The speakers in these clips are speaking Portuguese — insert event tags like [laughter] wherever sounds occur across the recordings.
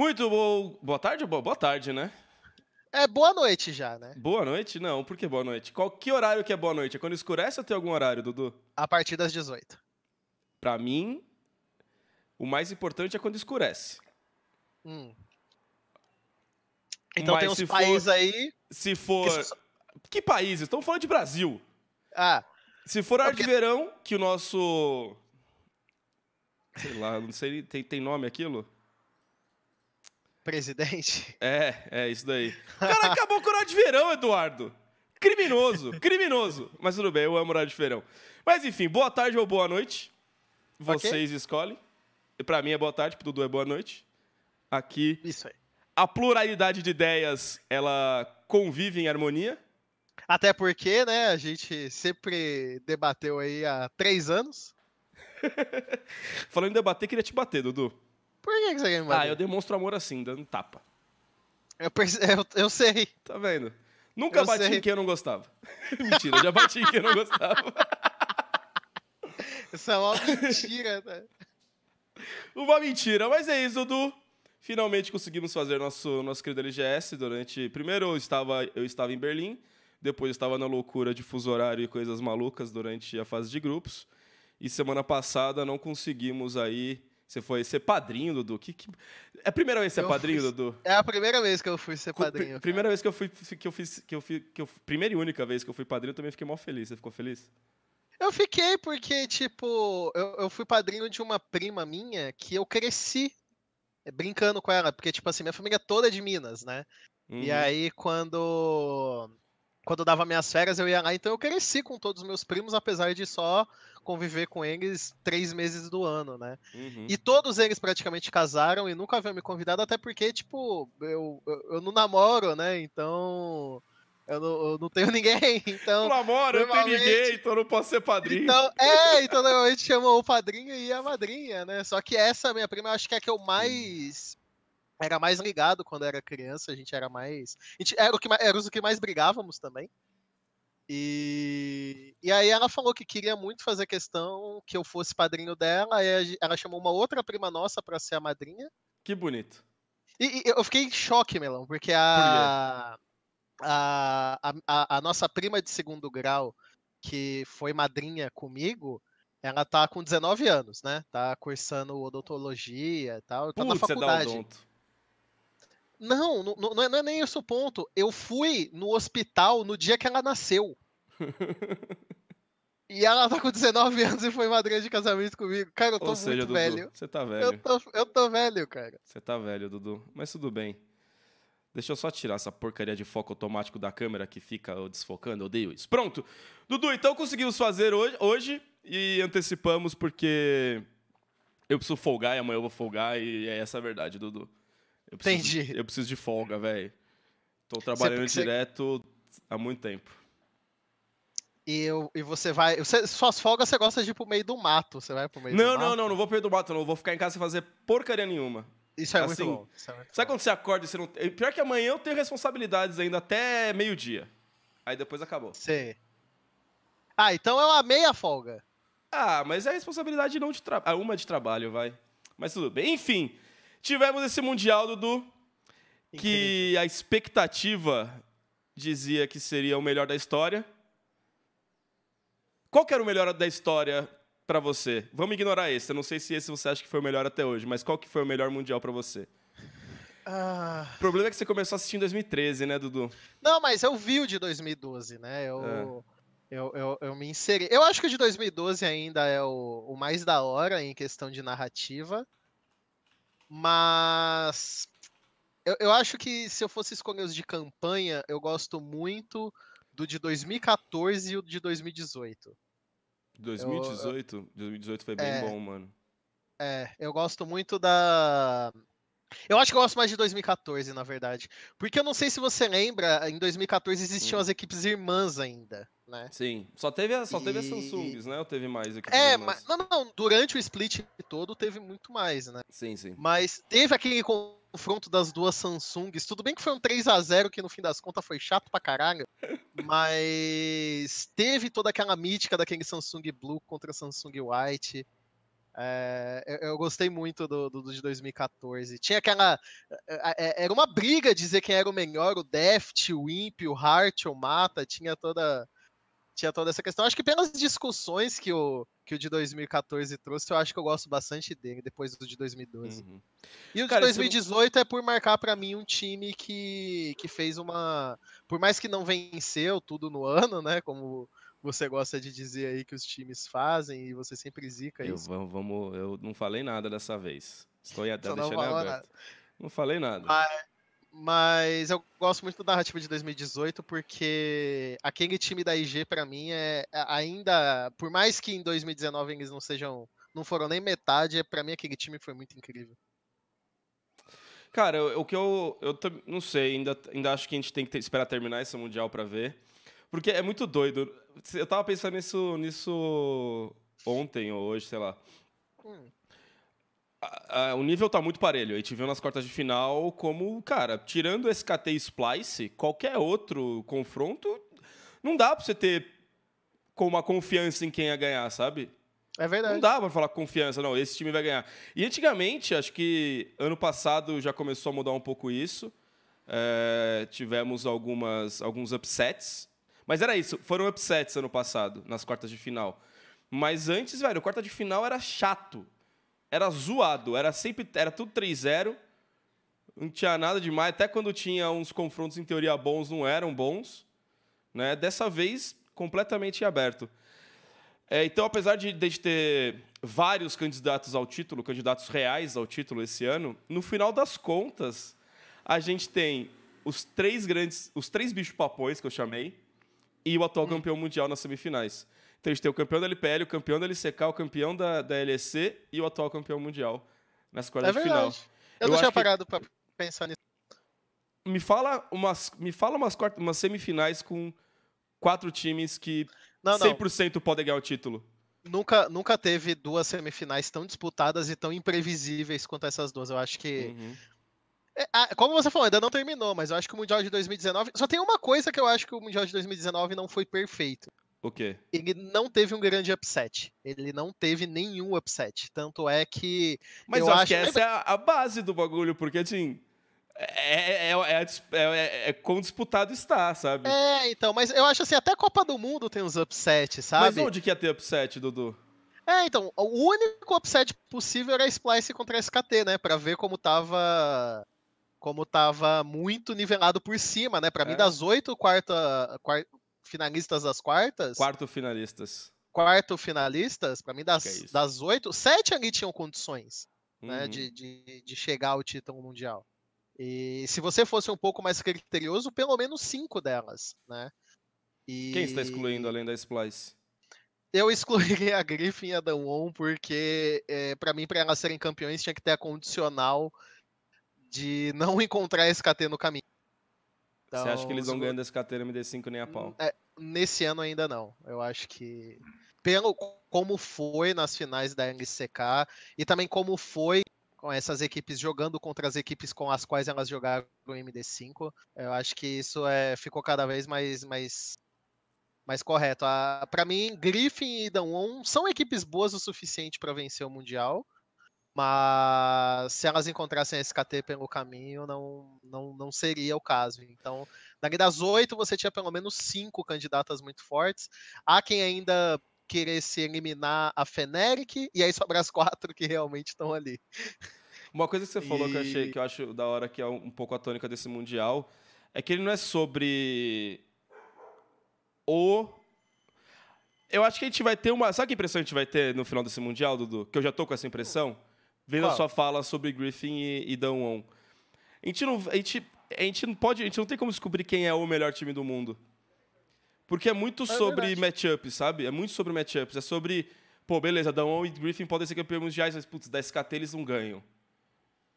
Muito bom. Boa tarde? Boa, boa tarde, né? É boa noite já, né? Boa noite? Não, por que boa noite? Qual que horário que é boa noite? É quando escurece ou tem algum horário, Dudu? A partir das 18. Pra mim, o mais importante é quando escurece. Hum. Então Mas tem uns se países for- aí. Se for. que países? Estamos falando de Brasil. Ah, Se for porque- de verão, que o nosso. Sei lá, não sei. Tem, tem nome aquilo? Presidente. [laughs] É, é isso daí. O cara acabou com o horário de verão, Eduardo. Criminoso, criminoso. Mas tudo bem, eu amo horário de verão. Mas enfim, boa tarde ou boa noite. Vocês escolhem. E Pra mim é boa tarde, pro Dudu é boa noite. Aqui, Isso aí. a pluralidade de ideias, ela convive em harmonia. Até porque, né, a gente sempre debateu aí há três anos. [laughs] Falando em debater, queria te bater, Dudu. Por que, que você quer me Ah, bater? eu demonstro amor assim, dando tapa. eu, perce- [laughs] eu, eu sei. Tá vendo? Nunca Eu bati sei. em quem eu não gostava. [laughs] Mentira, eu já bati em quem eu não gostava. [laughs] Isso é uma mentira, né? Uma mentira, mas é isso, Dudu. Finalmente conseguimos fazer nosso, nosso querido LGS durante. Primeiro eu estava, eu estava em Berlim, depois eu estava na loucura de fuso horário e coisas malucas durante a fase de grupos. E semana passada não conseguimos aí. Você foi ser padrinho, Dudu? Que, que- É a primeira vez que você é padrinho, fui- Dudu? É a primeira vez que eu fui ser padrinho. cara. primeira vez que eu fui que eu fiz que eu fui que eu primeira e única vez que eu fui padrinho, eu também fiquei mó feliz. Você ficou feliz? Eu fiquei porque, tipo, eu, eu fui padrinho de uma prima minha que eu cresci brincando com ela. Porque, tipo assim, minha família toda é de Minas, né? E Uhum. aí, quando quando eu dava minhas férias, eu ia lá. Então eu cresci com todos os meus primos, apesar de só conviver com eles três meses do ano, né? Uhum. E todos eles praticamente casaram e nunca haviam me convidado, até porque, tipo, eu, eu, eu não namoro, né? Então. Eu não, eu não tenho [laughs] ninguém. Então. Pelo amor, eu não tenho ninguém, então eu não posso ser padrinho. Então, é, então normalmente chamam o padrinho e a madrinha, né? Só que essa minha prima, eu acho que é a que eu mais. Era mais ligado quando era criança, a gente era mais. A gente era, o que, era os que mais brigávamos também. E, e aí ela falou que queria muito fazer questão que eu fosse padrinho dela, gen- ela chamou uma outra prima nossa pra ser a madrinha. Que bonito. E, e eu fiquei em choque, Melão, porque a, a, a, a- nossa prima de segundo grau, que foi madrinha comigo, ela tá com 19 anos, né? Tá cursando odontologia e tal, tá na Putz, é da faculdade. Odonto. Não, não, não é- não é nem esse o ponto. Eu fui no hospital no dia que ela nasceu. [laughs] E ela tá com 19 anos e foi madrinha de casamento comigo. Cara, eu tô Ou seja, muito Dudu, velho. você tá Eu velho. tô, eu tô velho, cara. Você tá velho, Dudu. Mas tudo bem. Deixa eu só tirar essa porcaria de foco automático da câmera que fica desfocando. Eu odeio isso. Pronto. Dudu, então conseguimos fazer hoje, hoje e antecipamos porque eu preciso folgar e amanhã eu vou folgar e é essa a verdade, Dudu. Eu preciso, Entendi. Eu preciso de folga, velho. Tô trabalhando você- direto há muito tempo. E, eu, e você vai. Você, suas folgas você gosta de ir pro meio do mato. Você vai pro meio Não, do não, mato? não, não vou perder o mato, não. Vou ficar em casa sem fazer porcaria nenhuma. Isso é Assim, muito bom. É muito Sabe bom. quando você acorda e você não. Pior que amanhã eu tenho responsabilidades ainda até meio-dia. Aí depois acabou. Sei. Ah, então é uma meia folga. Ah, mas é responsabilidade não de trabalho. Ah, uma de trabalho, vai. Mas tudo bem. Enfim, tivemos esse Mundial, Dudu, que a expectativa dizia que seria o melhor da história. Qual que era o melhor da história pra você? Vamos ignorar esse. Eu não sei se esse você acha que foi o melhor até hoje, mas qual que foi o melhor Mundial pra você? Ah, O problema é que você começou a assistir em 2013, né, Dudu? não, mas eu vi o de 2012, né? Eu, É. eu, eu, eu me inseri. Eu acho que o de 2012 ainda é o, o mais da hora em questão de narrativa. Mas. Eu, eu acho que se eu fosse escolher os de campanha, eu gosto muito do de 2014 e o de 2018. 2018? 2018 foi bem É. bom, mano. É, eu gosto muito da. Eu acho que eu gosto mais de 2014, na verdade. Porque eu não sei se você lembra, em 2014 existiam Hum. as equipes irmãs ainda, né? Sim. Só teve, a- só teve as E- Samsungs, né? Ou teve mais equipes É, irmãs? mas. Não, não, durante o split todo teve muito mais, né? Sim, sim. Mas teve aquele confronto das duas Samsungs. Tudo bem que foi um 3 a 0 que no fim das contas foi chato pra caralho. [laughs] Mas teve toda aquela mítica daquele Samsung Blue contra Samsung White. É, eu, eu, gostei muito do, do, de 2014. Tinha aquela. Era uma briga dizer quem era o melhor, o Deft, o Imp, o Hart, o Mata, tinha toda tinha toda essa questão. Acho que pelas discussões que o, que o de 2014 trouxe, eu acho que eu gosto bastante dele, depois do de 2012. Uhum. E o de 2018 não... é por marcar para mim um time que, que fez uma. Por mais que não venceu tudo no ano, né? Como você gosta de dizer aí que os times fazem e você sempre zica eu, isso. Vamos, eu não falei nada dessa vez. Estou até deixando aberto. Nada. Não falei nada. Mas, mas eu gosto muito da narrativa de 2018 porque aquele time da IG para mim é, é ainda, por mais que em 2019 eles não sejam, não foram nem metade, para mim aquele time foi muito incrível. Cara, o que eu, eu não sei, ainda, ainda acho que a gente tem que ter, esperar terminar esse mundial para ver, porque é muito doido. Eu tava pensando nisso, nisso ontem ou hoje, sei lá. Hum o nível tá muito parelho. A gente viu nas quartas de final como, cara, tirando SKT e Splice, qualquer outro confronto, não dá pra você ter com uma confiança em quem ia ganhar, sabe? É verdade. Não dá pra falar confiança, não, esse time vai ganhar. E antigamente, acho que ano passado já começou a mudar um pouco isso. É, tivemos algumas, alguns upsets. Mas era isso, foram upsets ano passado, nas quartas de final. Mas antes, velho, quarta de final era chato era zoado, era sempre era tudo 3-0. Não tinha nada demais, até quando tinha uns confrontos em teoria bons, não eram bons, né? Dessa vez completamente aberto. É, então, apesar de, de ter vários candidatos ao título, candidatos reais ao título esse ano, no final das contas, a gente tem os três grandes, os três bichos papões que eu chamei e o atual hum. campeão mundial nas semifinais. Então a gente tem o campeão da LPL, o campeão da LCK, o campeão da, da LEC e o atual campeão mundial nessa quartas é de final. Eu, eu não tinha parado que... pra pensar nisso. Me fala umas, me fala umas, umas semifinais com quatro times que não, 100% não. podem ganhar o título. Nunca, nunca teve duas semifinais tão disputadas e tão imprevisíveis quanto essas duas. Eu acho que uhum. É, como você falou, ainda não terminou, mas eu acho que o Mundial de 2019. Só tem uma coisa que eu acho que o Mundial de 2019 não foi perfeito. O quê? Ele não teve um grande upset. Ele não teve nenhum upset. Tanto é que. Mas eu, acho que essa é a, a, base do bagulho, porque assim. É, é, é, é, como disputado está, sabe? É, então, mas eu acho assim, até Copa do Mundo tem uns upsets, sabe? Mas onde que ia ter upset, Dudu? É, então, o único upset possível era a Splice contra a SKT, né? Pra ver como tava. Como tava muito nivelado por cima, né? Pra mim, das oito quarta, quarta, finalistas das quartas. Quarto finalistas. Quarto finalistas, para mim, das, é das oito, sete ali tinham condições né, uhum. né, de, de, de chegar ao título mundial. E se você fosse um pouco mais criterioso, pelo menos cinco delas, né? E... Quem está excluindo além da Splice? Eu excluiria a Griffin e a Danwon, porque é, para mim, para elas serem campeões, tinha que ter a condicional de não [laughs] encontrar SKT no caminho. Então, Você acha que eles vão ganhando esse KT MD5 nem a pau? É, nesse ano ainda não. Eu acho que pelo como foi nas finais da NCK e também como foi com essas equipes jogando contra as equipes com as quais elas jogaram o MD5, eu acho que isso é, ficou cada vez mais, mais, mais correto. Para mim, Griffin e Danwon são equipes boas o suficiente para vencer o Mundial. Mas se elas encontrassem a SKT pelo caminho, não, não, não seria o caso. Então, daqui das oito, você tinha pelo menos cinco candidatas muito fortes. Há quem ainda queresse eliminar a Feneric, e aí sobra as [laughs] quatro que realmente estão ali. Uma coisa que você falou e... que eu achei que eu acho da hora que é um pouco a tônica desse mundial é que ele não é sobre o eu acho que a gente vai ter uma. Sabe que impressão a gente vai ter no final desse Mundial, Dudu? Que eu já tô com essa impressão? Vendo Qual? a sua fala sobre Griffin e, e Dawn A gente não, a gente, a gente não pode, a gente não tem como descobrir quem é o melhor time do mundo. Porque é muito é sobre matchups, sabe? É muito sobre matchups. É sobre, pô, beleza, Dawn e Griffin podem ser campeões mundiais, mas putz, da SKT eles não ganham.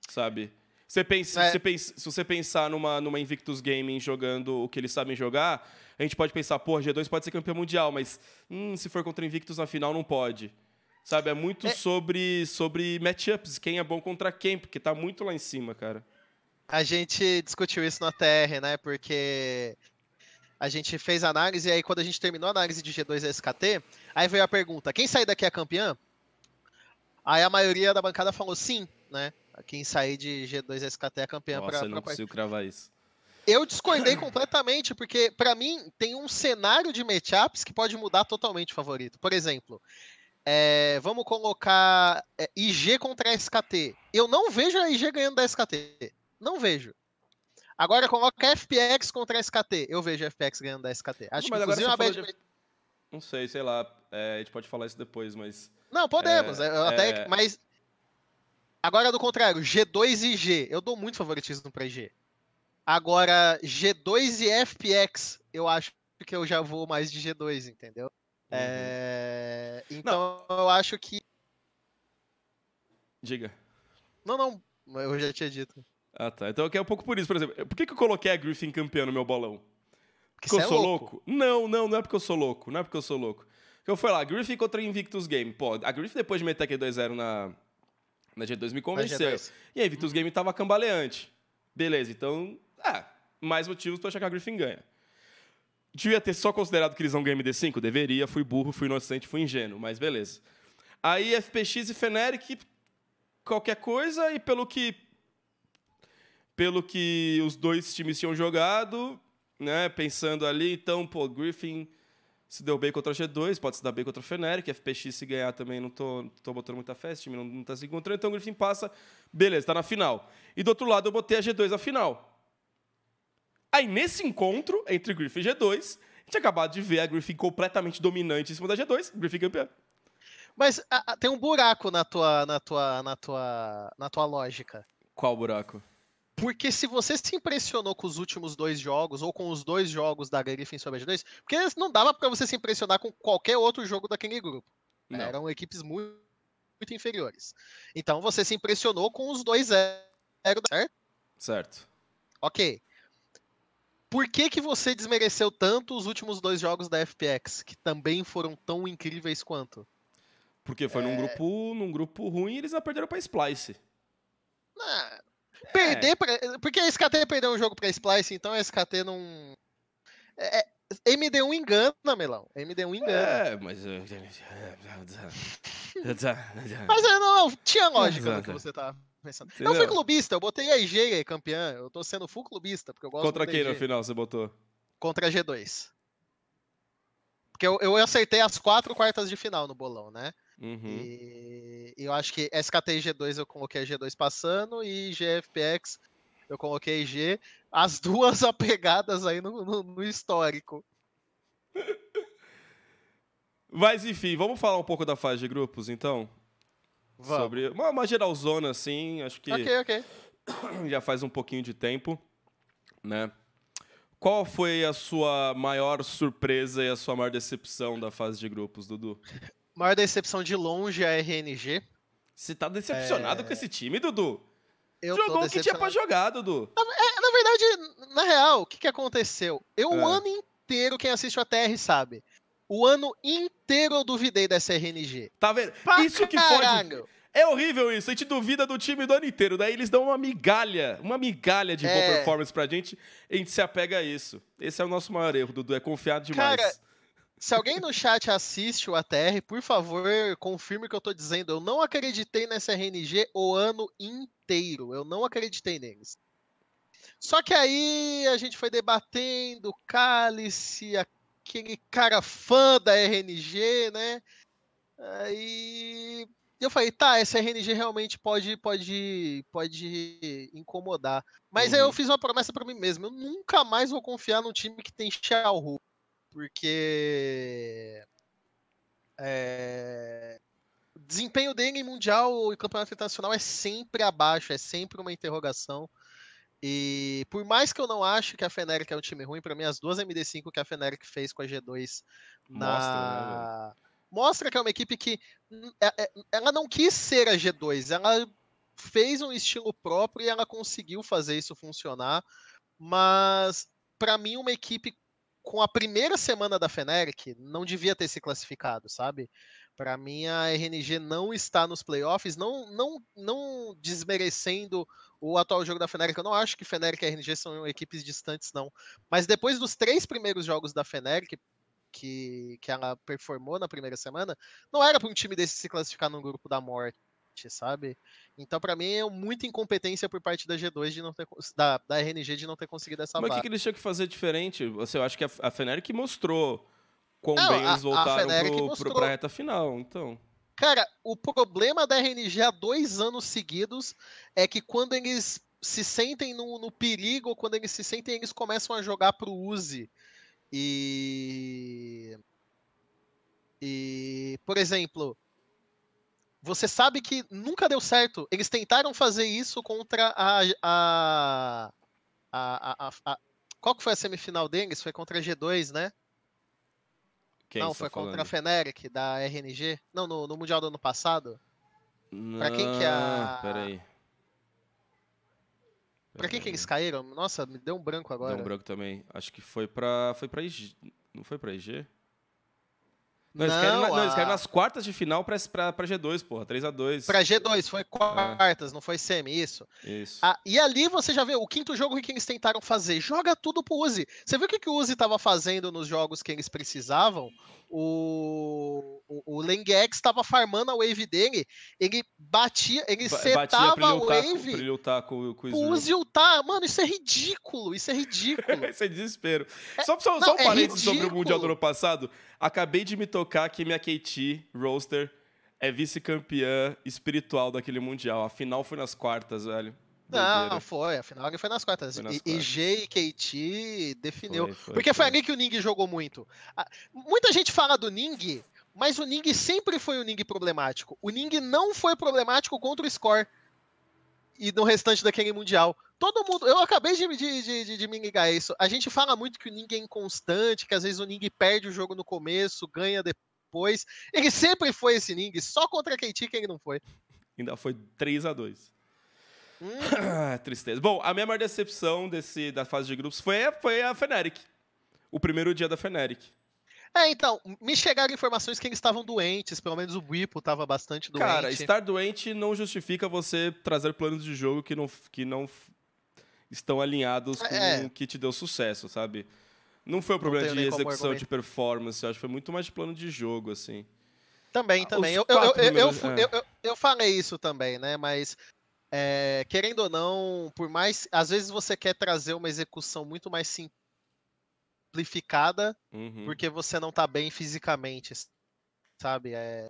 Sabe? Você pensa, é. você pensa, se você pensar numa, numa Invictus Gaming jogando o que eles sabem jogar, a gente pode pensar, pô, G2 pode ser campeão mundial, mas hum, se for contra Invictus na final não pode. Sabe, é muito é... sobre, sobre matchups, quem é bom contra quem, porque tá muito lá em cima, cara. A gente discutiu isso na TR, né? Porque a gente fez análise e aí quando a gente terminou a análise de G2 SKT, aí veio a pergunta: quem sair daqui é campeã? Aí a maioria da bancada falou sim, né? Quem sair de G2 SKT é campeã Nossa, pra, eu não pra consigo cravar isso. Eu discordei completamente, porque para mim tem um cenário de matchups que pode mudar totalmente o favorito. Por exemplo, é, vamos colocar é, IG contra SKT. Eu não vejo a IG ganhando da SKT. Não vejo. Agora coloca FPX contra SKT. Eu vejo a FPX ganhando da SKT. Acho Mas que inclusive uma falou bad... de- Não sei, sei lá. é, a gente pode falar isso depois, mas. Não, podemos. É, eu até, é. Mas. Agora, do contrário, G2 e IG. Eu dou muito favoritismo pra IG. Agora, G2 e FPX, eu acho que eu já vou mais de G2, entendeu? Uhum. É, Então, eu acho que. Diga. Não, não. Eu já tinha dito. Ah, tá. Então é um pouco por isso, por exemplo. Por que, que eu coloquei a Griffin campeã no meu bolão? Porque eu é sou louco. louco? Não, não, não é porque eu sou louco. Não é porque eu sou louco. Porque eu fui lá, Griffin contra Invictus Game. Pô, a Griffin depois de meter aquele 2-0 na, na G2 me convenceu. G2. E a Invictus Game tava cambaleante. Beleza, então, ah, mais motivos pra achar que a Griffin ganha. Devia ter só considerado que eles vão ganhar MD5? Deveria, fui burro, fui inocente, fui ingênuo, mas beleza. Aí FPX e Fnatic, qualquer coisa, e pelo que pelo que os dois times tinham jogado, né, pensando ali, então, pô, Griffin se deu bem contra a G2, pode se dar bem contra a Fnatic, FPX se ganhar também não tô, tô botando muita fé, esse time não, não tá se encontrando, então o Griffin passa, beleza, tá na final. E do outro lado eu botei a G2 na final. Aí nesse encontro entre Griffin e G2, a gente acabado de ver a Griffin completamente dominante em cima da G2, Griffin campeã. Mas a- a- tem um buraco na tua, na tua, na tua, na tua lógica. Qual buraco? Porque se você se impressionou com os últimos dois jogos, ou com os dois jogos da Griffin sobre a G2, porque não dava pra você se impressionar com qualquer outro jogo daquele grupo. Não. Eram equipes muito, muito inferiores. Então você se impressionou com os dois 0 certo? Certo. Ok. Por que, que você desmereceu tanto os últimos dois jogos da FPX, que também foram tão incríveis quanto? Porque foi É. num grupo num grupo ruim e eles não perderam pra Splice. Ah, É. Perder pra... Porque a SKT perdeu um jogo pra Splice, então a SKT não. É, é, MD1 engana, Melão. MD1 engana. É, mas. [laughs] Mas é, não, não, tinha lógica no que você tá Eu Entendeu? fui clubista, eu botei a IG campeã. Eu tô sendo full clubista, porque eu gosto Contra quem no final você botou? Contra a G2. Porque eu, eu acertei as quatro quartas de final no bolão, né? Uhum. E, e eu acho que SKT e G2 eu coloquei a G2 passando e GFPX eu coloquei G. As duas [laughs] apegadas aí no, no- no histórico. Mas enfim, vamos falar um pouco da fase de grupos, então? Vamos. Sobre uma, uma geralzona, assim, acho que Ok, ok. [coughs] já faz um pouquinho de tempo, né? Qual foi a sua maior surpresa e a sua maior decepção da fase de grupos, Dudu? Maior decepção de longe é a RNG. Você tá decepcionado com esse time, Dudu? É. Eu Jogou o que tinha pra jogar, Dudu. É, na verdade, na real, o que, que aconteceu? Eu o É. ano inteiro, quem assiste a TR sabe. O ano inteiro eu duvidei dessa RNG. Tá vendo? Pra Isso que fode. caralho. É horrível isso. A gente duvida do time do ano inteiro. Daí eles dão uma migalha, uma migalha de boa É. performance pra gente. E a gente se apega a isso. Esse é o nosso maior erro, Dudu. É confiar demais. Cara, Se alguém no chat assiste o ATR, por favor, confirme o que eu tô dizendo. Eu não acreditei nessa RNG o ano inteiro. Eu não acreditei neles. Só que aí a gente foi debatendo Cálice, aquele cara fã da RNG, né? Aí eu falei, tá, essa RNG realmente pode, pode, pode incomodar. Mas aí eu Uhum. fiz uma promessa pra mim mesmo. Eu nunca mais vou confiar num time que tem Xiaohu. Porque. É, o desempenho dele em Mundial e Campeonato Internacional é sempre abaixo, é sempre uma interrogação. E por mais que eu não acho que a Fnatic é um time ruim, pra mim as duas MD5 que a Fnatic fez com a G2 na... Mostra, né, Mostra que é uma equipe que hum, é- é- ela não quis ser a G2, ela fez um estilo próprio e ela conseguiu fazer isso funcionar. Mas pra mim uma equipe com a primeira semana da Fnatic não devia ter se classificado, sabe? Pra mim a RNG não está nos playoffs, não não não desmerecendo o atual jogo da Fnatic. Eu não acho que Fnatic e RNG são equipes distantes não, mas depois dos três primeiros jogos da Fnatic que, que ela performou na primeira semana, não era para um time desse se classificar no grupo da morte, sabe? Então, pra mim, é muita incompetência por parte da G2 de não ter da, da RNG de não ter conseguido essa Mas o que, que eles tinham que fazer diferente? Você, eu acho que a, a Fnatic mostrou quão Não, bem a- eles a voltaram Fnatic pro, pro, pra reta final, então. Cara, o problema da RNG há dois anos seguidos é que quando eles se sentem no, no perigo, quando eles se sentem, eles começam a jogar pro Uzi. E. E. Por exemplo. Você sabe que nunca deu certo. Eles tentaram fazer isso contra a. a, a, a- a- qual que foi a semifinal deles? Foi contra a G2, né? Quem Não, você foi tá contra a falando? Feneric, da RNG. Não, no, no Mundial do ano passado. Pra quem que é a- Peraí. Pra quem que eles caíram? Nossa, me deu um branco agora. Deu um branco também. Acho que foi pra. Foi pra IG. Não foi pra IG? Não, eles, caíram, na- não, eles caíram nas quartas de final pra, pra, pra G2, porra. 3x2. Pra G2, foi quartas, não foi semi, isso. Isso. Ah, e ali você já vê o quinto jogo que eles tentaram fazer. Joga tudo pro Uzi. Você viu o que, que o Uzi tava fazendo nos jogos que eles precisavam? O, o, o Lengex tava farmando a wave dele. Ele batia, ele Ba- setava Batia a wave. pra ele lutar com, com o O Snoop. Uzi ultar. Mano, isso é ridículo. Isso é [laughs] ridículo. Esse é desespero. só, só, não, só um é parênteses sobre o ridículo. Mundial do ano passado. Acabei de me tocar que minha KT, Roaster, é vice-campeã espiritual daquele Mundial. A final foi nas quartas, velho. Não, foi. Afinal, ele foi nas quartas. Foi nas E-. EG e KT definiu. Foi, foi, Porque foi ali que o Ning jogou muito. Muita gente fala do Ning, mas o Ning sempre foi o Ning problemático. O Ning não foi problemático contra o Score e no restante daquele Mundial. Todo mundo. Eu acabei de, de, de, de- me ligar a isso. A gente fala muito que o Ning é inconstante, que às vezes o Ning perde o jogo no começo, ganha depois. Ele sempre foi esse Ning, só contra a KT que ele não foi. Ainda foi 3x2. Hum, [laughs] Tristeza. Bom, a minha maior decepção desse, da fase de grupos foi, a- foi a Fnatic. O primeiro dia da Fnatic. É, então, me chegaram informações que eles estavam doentes, pelo menos o Whipple estava bastante doente. Cara, estar doente não justifica você trazer planos de jogo que não, que não estão alinhados com É. o que te deu sucesso, sabe? Não foi o problema de execução de performance, eu acho que foi muito mais de plano de jogo, assim. Também, Ah, também. Eu, eu, eu, eu, primeiros- fu- é. eu, eu- eu falei isso também, né? Mas, é, querendo ou não, por mais. Às vezes você quer trazer uma execução muito mais simplificada, Uhum. porque você não tá bem fisicamente, sabe? É,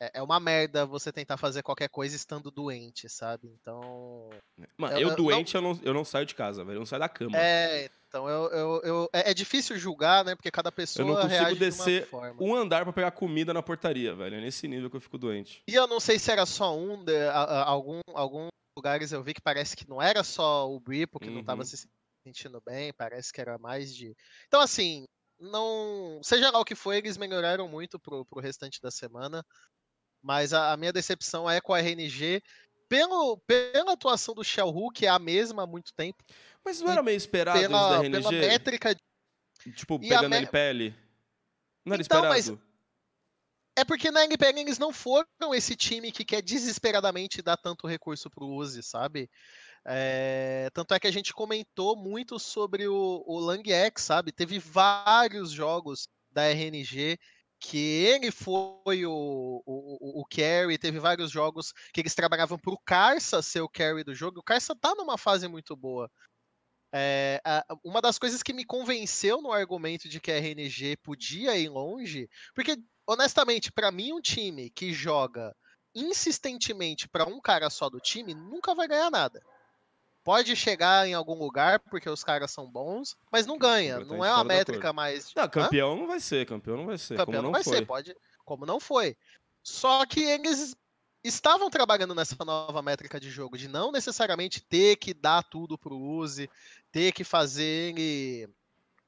é é uma merda você tentar fazer qualquer coisa estando doente, sabe? Então. Mano, eu- eu, doente, eu, não, eu não saio de casa, velho. Eu não saio da cama. É, então eu, eu, eu- é, é difícil julgar, né? Porque cada pessoa eu não consigo reage de descer forma. um andar pra pegar comida na portaria, velho. É nesse nível que eu fico doente. E eu não sei se era só um, de- a- a- algum, alguns lugares eu vi que parece que não era só o Bripo que não estava Uhum. se sentindo bem, parece que era mais de. Então, assim, não. Seja lá o que foi, eles melhoraram muito pro, pro restante da semana. Mas a, a minha decepção é com a RNG. Pelo, pela atuação do Shell Hu, que é a mesma há muito tempo, Mas não era meio esperado isso da pela, RNG? pela métrica. Tipo, E a pegando me- LPL? Não era Então, mas- esperado? É porque na NPL eles não foram esse time que quer desesperadamente dar tanto recurso pro Uzi, sabe? É, tanto é que a gente comentou muito sobre o, o sabe? Teve vários jogos da RNG que ele foi o, o, o, o carry, teve vários jogos que eles trabalhavam pro Carça ser o carry do jogo. O Carça tá numa fase muito boa. É, uma das coisas que me convenceu no argumento de que a RNG podia ir longe, porque honestamente, pra mim, um time que joga insistentemente pra um cara só do time nunca vai ganhar nada. Pode chegar em algum lugar porque os caras são bons, mas não ganha. Não é uma métrica mais. Não, Hã? campeão não vai ser, campeão não vai ser. Campeão como não, não, vai foi. ser, pode. Como não foi. Só que eles estavam trabalhando nessa nova métrica de jogo, de não necessariamente ter que dar tudo pro Uzi, ter que fazer ele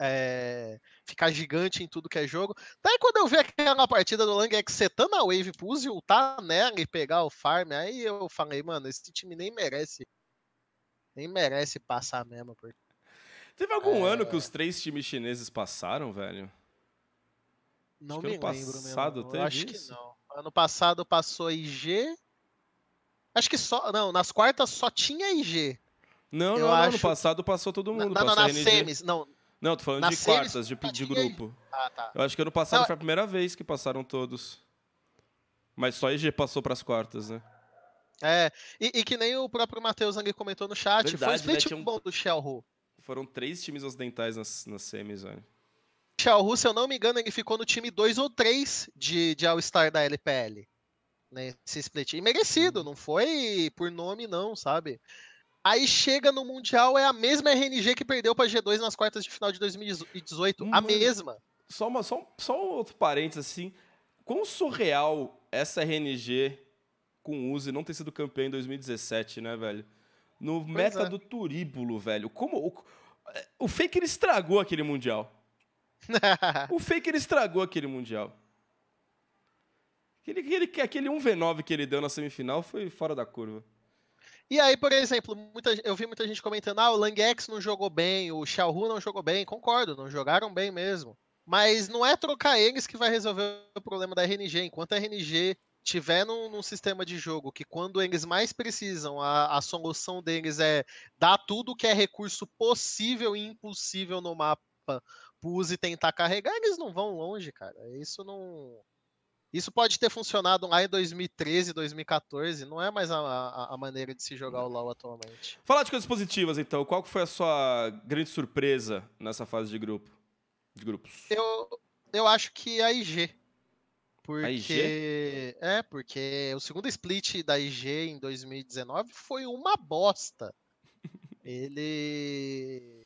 é, ficar gigante em tudo que é jogo. Daí quando eu vi aquela partida do Lang setando a wave pro Uzi ultar nela e pegar o farm, aí eu falei, mano, esse time nem merece. Nem merece passar mesmo. Porque... Teve algum É. ano que os três times chineses passaram, velho? Não que me ano lembro, passado. Eu teve acho isso? que não. Ano passado passou IG. Acho que só. Não, nas quartas só tinha IG. Não, Eu não, não. Acho- passado passou todo mundo. na, a nas RNG. semis. Não. Não, tô falando nas de quartas, de, de grupo. Ah, tá. Eu acho que ano passado Não, foi a primeira vez que passaram todos. Mas só IG passou pras quartas, né? É, e, e, que nem o próprio Matheus ali comentou no chat, Verdade, foi um split né? um... bom do Shellhu. Foram três times ocidentais nas, nas semis, velho. Shellhu, se eu não me engano, ele ficou no time 2 ou 3 de, de All-Star da LPL. Nesse split. E merecido, uhum. não foi por nome, não, sabe? Aí chega no Mundial, é a mesma RNG que perdeu pra G2 nas quartas de final de 2018. Mano, a mesma. Só, uma, só, só um outro parênteses, assim. Quão surreal essa RNG com Uzi não ter sido campeão em 2017, né, velho? No pois meta é. do Turíbulo, velho. Como. O, o Faker estragou aquele Mundial. [laughs] o Faker estragou aquele Mundial. Aquele, aquele, aquele 1v9 que ele deu na semifinal foi fora da curva. E aí, por exemplo, muita, eu vi muita gente comentando: ah, o Langex não jogou bem, o Xiaohu não jogou bem. Concordo, não jogaram bem mesmo. Mas não é trocar eles que vai resolver o problema da RNG. Enquanto a RNG tiver num, num sistema de jogo que quando eles mais precisam, a, a solução deles é dar tudo que é recurso possível e impossível no mapa Puse tentar carregar, eles não vão longe, cara. Isso não isso pode ter funcionado lá em 2013, 2014, não é mais a, a, a, maneira de se jogar o LoL atualmente. Falar de coisas positivas, então. Qual foi a sua grande surpresa nessa fase de grupo? De grupos? Eu, eu acho que a IG. Porque. A? É, porque o segundo split da IG em 2019 foi uma bosta. Ele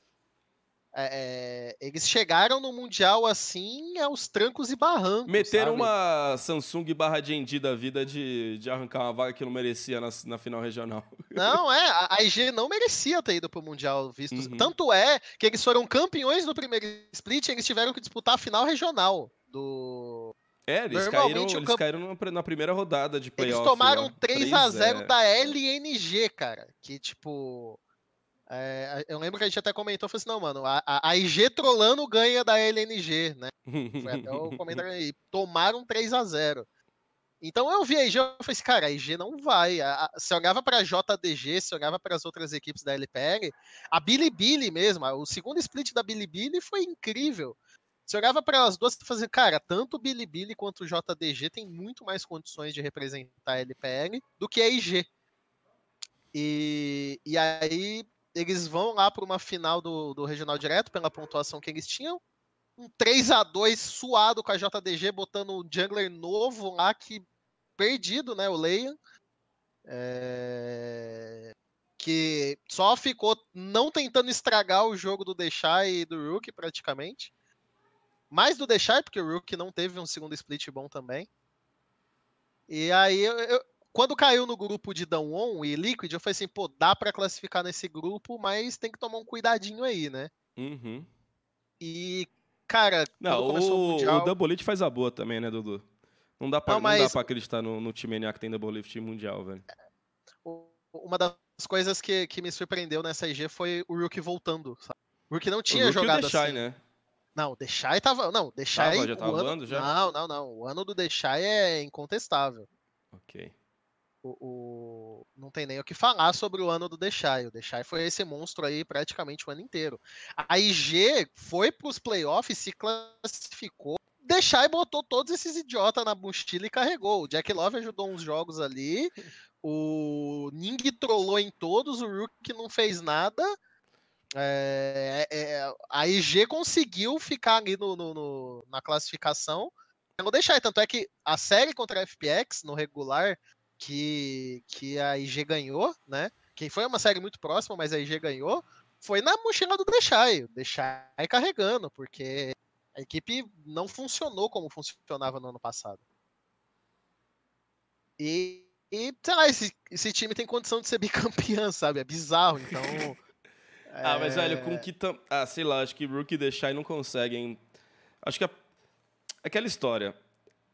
é, é, eles chegaram no Mundial assim aos trancos e barrancos. Meteram sabe? uma Samsung barra de da vida de, de arrancar uma vaga que não merecia na, na final regional. [laughs] Não, é, a IG não merecia ter ido pro Mundial visto. Uhum. Tanto é que eles foram campeões no primeiro split e eles tiveram que disputar a final regional do. É, eles caíram, eles camp... caíram na primeira rodada de playoff. Eles tomaram 3 a 0 é... da LNG, cara. Que, tipo. É, eu lembro que a gente até comentou, falou assim, não, mano, a, a IG trolando ganha da LNG, né? Foi até o [laughs] comentário aí. Tomaram 3 a 0 Então eu vi a IG e falei assim, cara, a IG não vai. A, a, se olhava pra JDG, se olhava para as outras equipes da LPL, a Bilibili mesmo, o segundo split da Bilibili foi incrível. Se olhava para as duas e fazia, cara, tanto o Bilibili quanto o JDG tem muito mais condições de representar a LPL do que a IG. E, e aí eles vão lá para uma final do, do regional direto pela pontuação que eles tinham. Um 3 a 2 suado com a JDG, botando o jungler novo lá que perdido, né? O Leian. É... Que só ficou não tentando estragar o jogo do Deixai e do Rook, praticamente. Mais do Deixai, porque o Rook não teve um segundo split bom também. E aí eu, eu, quando caiu no grupo de Dawon e Liquid, eu falei assim, pô, dá para classificar nesse grupo, mas tem que tomar um cuidadinho aí, né? Uhum. E, cara, não, o, o, mundial... o Double Lift faz a boa também, né, Dudu? Não dá pra, não, mas... não dá pra acreditar no, no time NA que tem Double Lift mundial, velho. Uma das coisas que, que me surpreendeu nessa IG foi o Rook voltando, sabe? O Rook não tinha o jogado o assim. né? Não, o Deixai tava. Não, Deixai. Tava, já tava ano... voando já? Não, não, não. O ano do Deixai é incontestável. Ok o, o, não tem nem o que falar sobre o ano do Deixai. O Deixai foi esse monstro aí praticamente o ano inteiro. A IG foi para os playoffs, se classificou. Deixai botou todos esses idiotas na mochila e carregou. O Jack Love ajudou uns jogos ali. [laughs] O Ning trollou em todos. O Rook não fez nada. É, é, a IG conseguiu ficar ali no, no, no na classificação. Não deixar, tanto é que a série contra a FPX no regular que, que a IG ganhou, né? Que foi uma série muito próxima, mas a IG ganhou, foi na mochila do Deixai. Deixai carregando, porque a equipe não funcionou como funcionava no ano passado. E, e sei lá, esse, esse time tem condição de ser bicampeão, [laughs] sabe? É bizarro, então. Ah, é... mas velho, com que. Tam... Ah, sei lá, acho que Rook e Deixai não conseguem. Acho que é aquela história.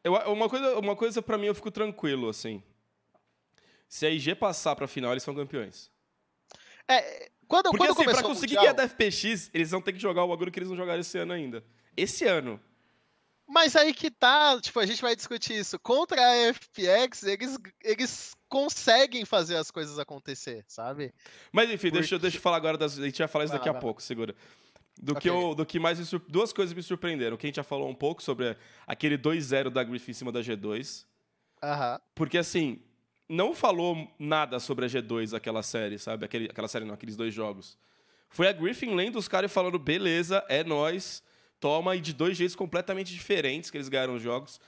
Eu, uma coisa, uma coisa para mim eu fico tranquilo, assim. Se a IG passar pra final, eles são campeões. É, quando, Porque quando assim, pra conseguir mundial... ganhar da FPX, eles vão ter que jogar o bagulho que eles não jogaram esse ano ainda. Esse ano. Mas aí que tá, tipo, a gente vai discutir isso. Contra a FPX, eles, eles conseguem fazer as coisas acontecer, sabe? Mas enfim, Porque... deixa, deixa eu falar agora das. A gente vai falar isso daqui a pouco, segura. Do, okay. que eu, do que mais me Duas coisas me surpreenderam. Que a gente já falou um pouco sobre aquele 2-0 da Griffin em cima da G2. Aham. Porque assim, não falou nada sobre a G2, aquela série, sabe? Aquele, aquela série não, aqueles dois jogos. Foi a Griffin lendo os caras e falando, beleza, é nós, toma, e de dois jeitos completamente diferentes que eles ganharam os jogos.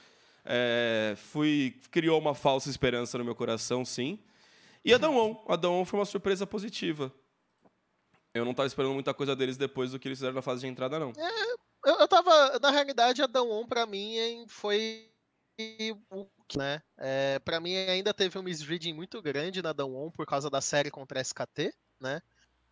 É, fui, criou uma falsa esperança no meu coração, sim. E a Dawn, a Dawn foi uma surpresa positiva. Eu não estava esperando muita coisa deles depois do que eles fizeram na fase de entrada, não. É, eu, eu tava, na realidade, a Dawn para mim foi o né? É, para mim ainda teve um misreading muito grande na Dawn por causa da série contra a SKT, né?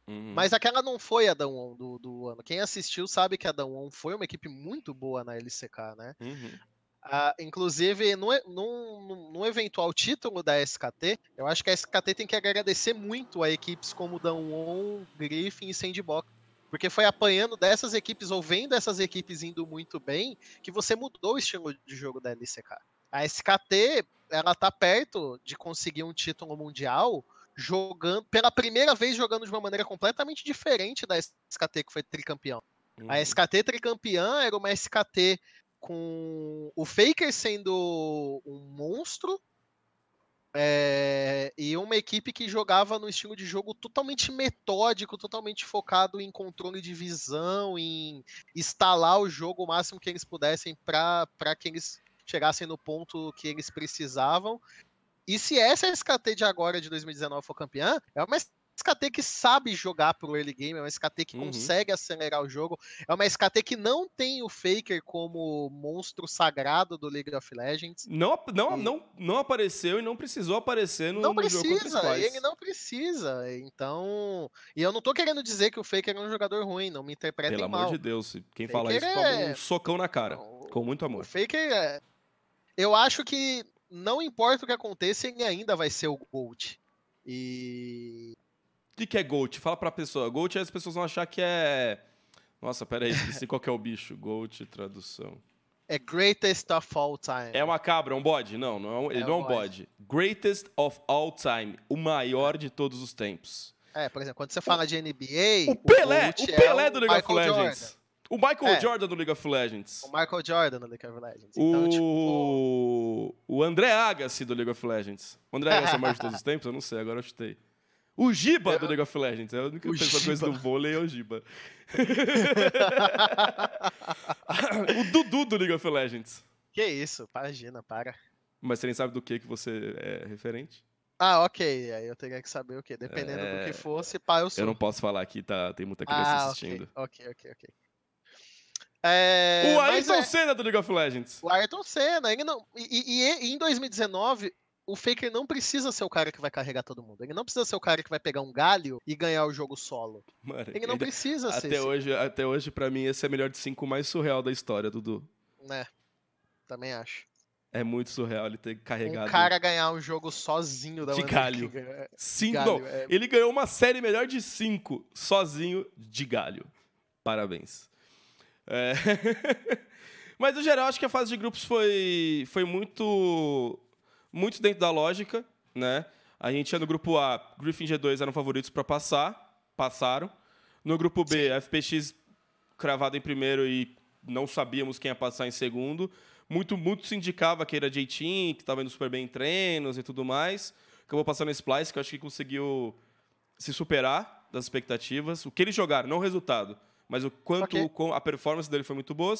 Uhum. Mas aquela não foi a Dawn do, do ano. Quem assistiu sabe que a Dawn foi uma equipe muito boa na LCK, né? Uhum. Ah, inclusive, no, no, no, eventual título da SKT, eu acho que a SKT tem que agradecer muito a equipes como Dawn, Griffin e Sandbox. Porque foi apanhando dessas equipes, ou vendo essas equipes indo muito bem, que você mudou o estilo de jogo da LCK. A SKT, ela tá perto de conseguir um título mundial jogando pela primeira vez jogando de uma maneira completamente diferente da SKT que foi tricampeão. Uhum. A SKT tricampeã era uma SKT com o Faker sendo um monstro é, e uma equipe que jogava no estilo de jogo totalmente metódico, totalmente focado em controle de visão, em instalar o jogo o máximo que eles pudessem para que eles chegassem no ponto que eles precisavam. E se essa SKT de agora, de 2019, for campeã, é uma SKT que sabe jogar pro early game, é uma SKT que uhum. consegue acelerar o jogo, é uma SKT que não tem o Faker como monstro sagrado do League of Legends. Não, não, e... não, não apareceu e não precisou aparecer no, não no precisa, jogo contra Ele não precisa, então... E eu não tô querendo dizer que o Faker é um jogador ruim, não me interpretem Pelo mal. Pelo amor de Deus, quem fala isso é... toma um socão na cara, não, com muito amor. O Faker é eu acho que não importa o que aconteça, ele ainda vai ser o GOAT. E. O que, que é GOAT? Fala pra pessoa. GOAT as pessoas vão achar que é. Nossa, peraí, esqueci qual que é o bicho. GOAT, tradução. É Greatest of All Time. É uma cabra, é um bode? Não, não é, ele é não é um bode. Greatest of All Time. O maior de todos os tempos. É, por exemplo, quando você fala de NBA. O Pelé, o, o Pelé é do League of Legends. Jordan. O Michael é. Jordan do League of Legends. O Michael Jordan do League of Legends. Então, o... Tipo... o André Agassi do League of Legends. O André Agassi é o maior de todos os tempos? Eu não sei, agora eu chutei. O Giba eu... do League of Legends. É a única coisa do vôlei é o Giba. [laughs] [laughs] o Dudu do League of Legends. Que isso, imagina, para. Mas você nem sabe do que, que você é referente? Ah, ok. Aí eu teria que saber o quê? Dependendo é... do que fosse, pá, eu sou. Eu não posso falar aqui, tá? Tem muita criança ah, assistindo. Ok, ok, ok. É, o Ayrton é... Senna do League of Legends. O Ayrton Senna. Ele não... E, e, e, em 2019, o Faker não precisa ser o cara que vai carregar todo mundo. Ele não precisa ser o cara que vai pegar um galho e ganhar o jogo solo. Mano, ele não ele... precisa até ser. Hoje, até hoje, para mim, esse é o melhor de cinco mais surreal da história, Dudu. Né. Também acho. É muito surreal ele ter carregado. Um cara ganhar um jogo sozinho da De galho. Cinco. Galho, não, é... Ele ganhou uma série melhor de cinco sozinho de galho. Parabéns. É... [laughs] Mas, no geral, acho que a fase de grupos foi, foi muito, muito dentro da lógica, né? A gente ia no grupo A, Griffin G2 eram favoritos para passar, passaram. No grupo B, a FPX cravado em primeiro e não sabíamos quem ia passar em segundo. Muito, muito se indicava que era J-Team, que estava indo super bem em treinos e tudo mais. Acabou passando a Splice, que eu acho que conseguiu se superar das expectativas. O que eles jogaram, não o resultado mas o quanto okay. a performance dele foi muito boa.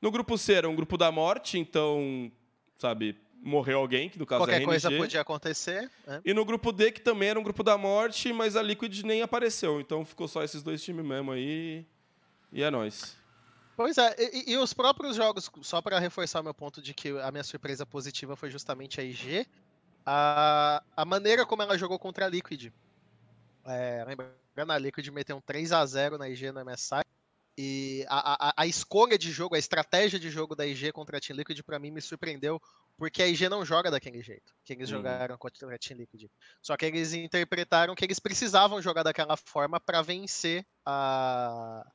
No grupo C era um grupo da morte, então, sabe, morreu alguém, que no caso Qualquer é coisa podia acontecer. Né? E no grupo D, que também era um grupo da morte, mas a Liquid nem apareceu. Então ficou só esses dois times mesmo aí. E é nóis. Pois é, e, e os próprios jogos, só para reforçar meu ponto de que a minha surpresa positiva foi justamente a IG, a, a maneira como ela jogou contra a Liquid. É, lembrando, a Liquid meteu um 3 a 0 na IG no MSI. E a, a, a, escolha de jogo, a estratégia de jogo da IG contra a Team Liquid, para mim, me surpreendeu, porque a IG não joga daquele jeito que eles uhum. jogaram contra a Team Liquid. Só que eles interpretaram que eles precisavam jogar daquela forma para vencer a,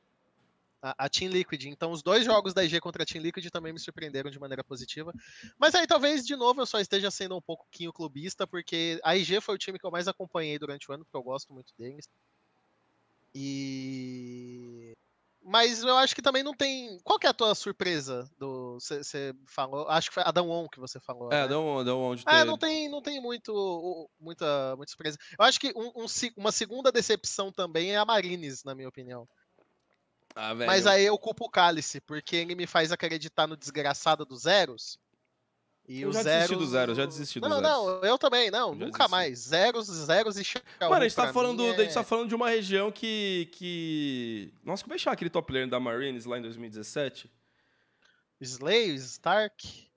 a, a, Team Liquid. Então, os dois jogos da IG contra a Team Liquid também me surpreenderam de maneira positiva. Mas aí, talvez, de novo, eu só esteja sendo um pouquinho clubista, porque a IG foi o time que eu mais acompanhei durante o ano, porque eu gosto muito deles. E mas eu acho que também não tem. Qual que é a tua surpresa do, você falou. Acho que foi Adão On que você falou. É, né? On, Adão On de É, ter- não tem, não tem muito, muita, muita surpresa. Eu acho que um- um uma segunda decepção também é a Marines, na minha opinião. Ah, velho. Mas aí eu culpo o Cálice, porque ele me faz acreditar no desgraçado dos zeros. E Eu os já desisti zeros... do zero, já desisti do Não, zeros. não, eu também, não, Eu nunca desisti. mais. Zeros, zeros e Xiaohu Mano, a gente, tá falando, mim a gente é- tá falando de uma região que. que... Nossa, como é que chama aquele top laner da Marines lá em 2017? Slay, Stark.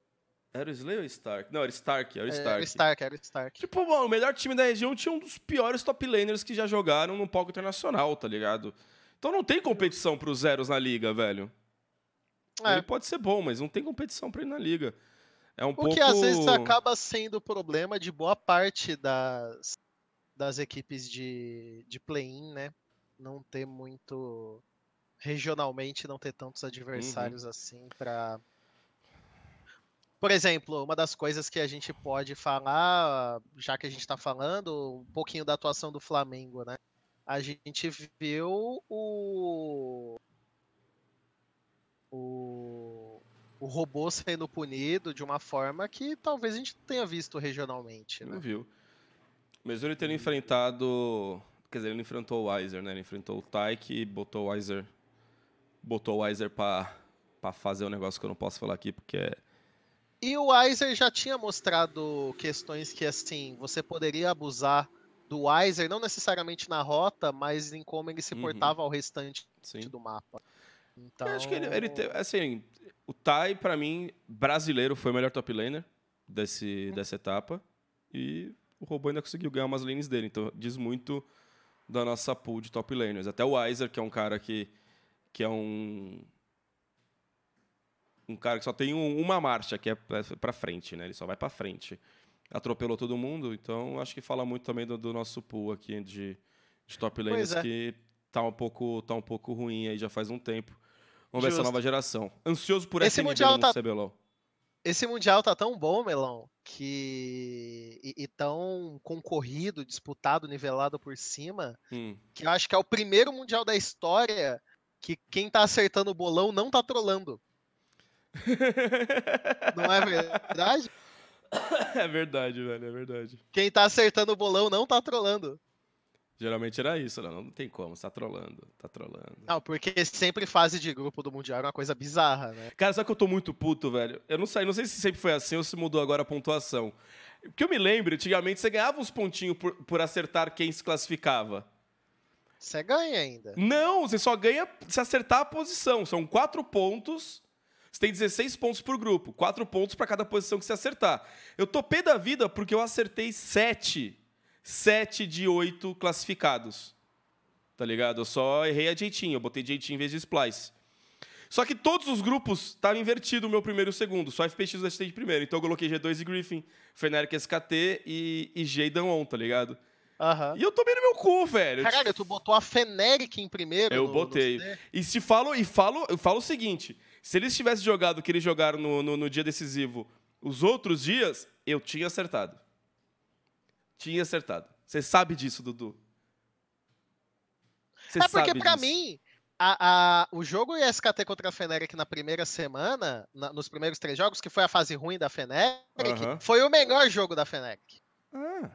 Era o Slay ou Stark? Não, era Stark, era o É, Stark. Era o Stark, era o Stark. Tipo, mano, o melhor time da região tinha um dos piores top laners que já jogaram no palco internacional, tá ligado? Então não tem competição pros zeros na liga, velho. É. Ele pode ser bom, mas não tem competição pra ele na liga. É um O pouco. que às vezes acaba sendo o problema de boa parte das, das equipes de, de play-in, né? Não ter muito. Regionalmente, não ter tantos adversários assim pra. Por exemplo, uma das coisas que a gente pode falar, já que a gente tá falando, um pouquinho da atuação do Flamengo, né? A gente viu o. O o robô [laughs] sendo punido de uma forma que talvez a gente não tenha visto regionalmente, Não né? viu. Mesmo ele tendo enfrentado. Quer dizer, ele não enfrentou o Weiser, né? Ele enfrentou o Tyke e botou o Weiser. Botou o Weiser pra, pra fazer um negócio que eu não posso falar aqui, porque é. E o Weiser já tinha mostrado questões que, assim, você poderia abusar do Weiser, não necessariamente na rota, mas em como ele se Uhum. portava ao restante Sim. do mapa. Então, Eu acho que ele, ele te- assim, o Tai, pra mim, brasileiro, foi o melhor top laner desse, dessa etapa. E o robô ainda conseguiu ganhar umas lanes dele. Então diz muito da nossa pool de top laners. Até o Weiser, que é um cara que, que é um. Um cara que só tem um- uma marcha, que é pra- pra frente, né? Ele só vai pra frente. Atropelou todo mundo, então acho que fala muito também do, do nosso pool aqui de, de top laners, é. que tá um, pouco, tá um pouco ruim aí já faz um tempo. Vamos ver essa Justo. nova geração. Ansioso por Esse Mundial no tá- CBLOL. Esse Mundial tá tão bom, Melão, que. E, e tão concorrido, disputado, nivelado por cima, Hum. que eu acho que é o primeiro Mundial da história que quem tá acertando o bolão não tá trolando. [laughs] Não é verdade? é verdade, velho, é verdade. Quem tá acertando o bolão não tá trolando. Geralmente era isso, né? não, não tem como, você tá trolando, tá trolando. Não, porque sempre fase de grupo do Mundial é uma coisa bizarra, né? Cara, sabe que eu tô muito puto, velho? Eu não sei, não sei se sempre foi assim ou se mudou agora a pontuação. Porque eu me lembro, antigamente você ganhava uns pontinhos por, por acertar quem se classificava. Você ganha ainda. Não, você só ganha se acertar a posição. São quatro pontos. Você tem 16 pontos por grupo. Quatro pontos pra cada posição que você acertar. Eu pé da vida porque eu acertei sete. Sete de oito classificados. Tá ligado? Eu só errei a jeitinho. Eu botei jeitinho em vez de splice. Só que todos os grupos estavam invertido o meu primeiro e o segundo. Só FPX eu acertei de primeiro. Então eu coloquei G2 e Griffin, Feneric SKT e, e G e Danon, tá ligado? Aham. E eu tomei no meu cu, velho. Caralho, tu botou a Feneric em primeiro? Eu no- no botei. CD? E se falo, e falo, eu falo o seguinte: se eles tivessem jogado o que eles jogaram no, no, no dia decisivo os outros dias, eu tinha acertado. Tinha acertado. Você sabe disso, Dudu. Você É porque disso. mim, a, a- o jogo SKT contra a Feneric na primeira semana, na- nos primeiros três jogos, que foi a fase ruim da Feneric, foi o melhor jogo da Feneric. Ah.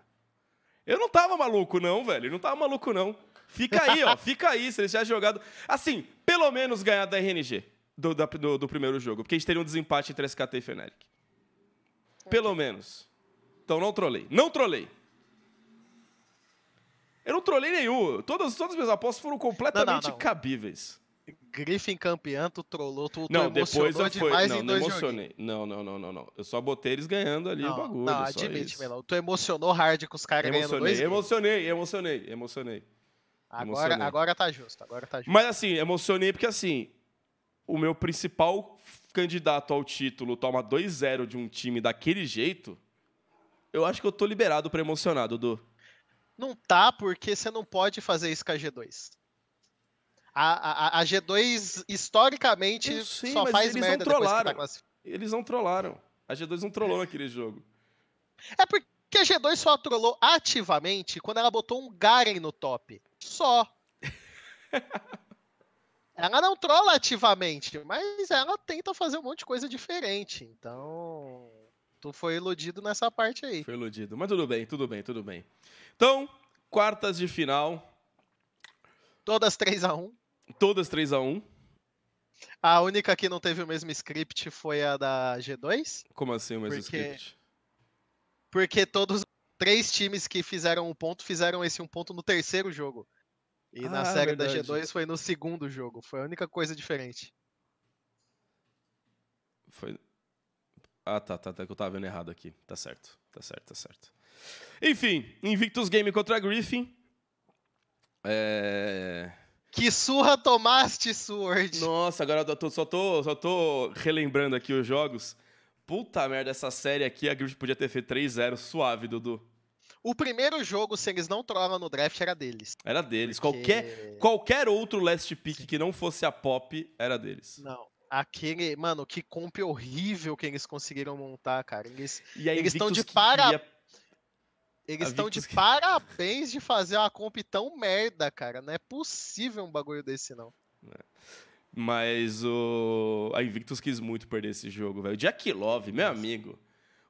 Eu não tava maluco, não, velho. Eu não tava maluco, não. Fica aí, ó. [laughs] Fica aí, se eles tivessem jogado. Assim, pelo menos ganhar da RNG do, da- do, do primeiro jogo. Porque a gente teria um desempate entre SKT e Feneric. Pelo menos. Então não trolei. Não trolei. Eu não trolei nenhum. Todas, todas as minhas apostas foram completamente não. cabíveis. Griffin campeão, tu trollou, tu, tu Não, depois eu fui. Não, não emocionei. Não, não, não, não, não. Eu só botei eles ganhando ali Não, o bagulho. não admite. Melão. Tu emocionou hard com os caras ganhando Emocionei, dois. emocionei, emocionei, emocionei. Agora, emocionei. agora tá justo, agora tá justo. Mas assim, emocionei porque assim, o meu principal candidato ao título toma 2-0 de um time daquele jeito. Eu acho que eu tô liberado pra emocionar, Dudu. Não tá, porque você não pode fazer isso com a G2. A, a, a G2, historicamente, sei, só faz eles não merda que tá trollaram. classificado. Eles não trollaram. A G2 não trollou naquele jogo. É porque a G2 só trollou ativamente quando ela botou um Garen no top. Só. [laughs] ela não trola ativamente, mas ela tenta fazer um monte de coisa diferente. Então, tu foi iludido nessa parte aí. Foi iludido. Mas tudo bem, tudo bem, tudo bem. Então, quartas de final. Todas 3 a 1 Todas 3 a 1 A única que não teve o mesmo script foi a da G2. Como assim o mesmo Porque- script? Porque todos os três times que fizeram um ponto fizeram esse um ponto no terceiro jogo. E na Ah, série verdade. da G2 foi no segundo jogo. Foi a única coisa diferente. Foi. Ah, tá, tá, tá, que eu tava vendo errado aqui. Tá certo, tá certo, tá certo. Enfim, Invictus Game contra a Griffin. É... Que surra tomaste, Sword! Nossa, agora eu tô- só, tô, só tô relembrando aqui os jogos. Puta merda, essa série aqui a Griffin podia ter feito 3-0 suave, Dudu. O primeiro jogo, se eles não trollam no draft, era deles. Era deles. Porque- Qualquer, qualquer outro last pick que não fosse a Pop era deles. Não. Aquele, mano, que comp horrível que eles conseguiram montar, cara. Eles E a Eles tão Invictus de que para- eles estão de Victus- parabéns de fazer uma comp tão merda, cara. Não é possível um bagulho desse, não. Mas o... a Invictus quis muito perder esse jogo, velho. O Jack Love, meu amigo.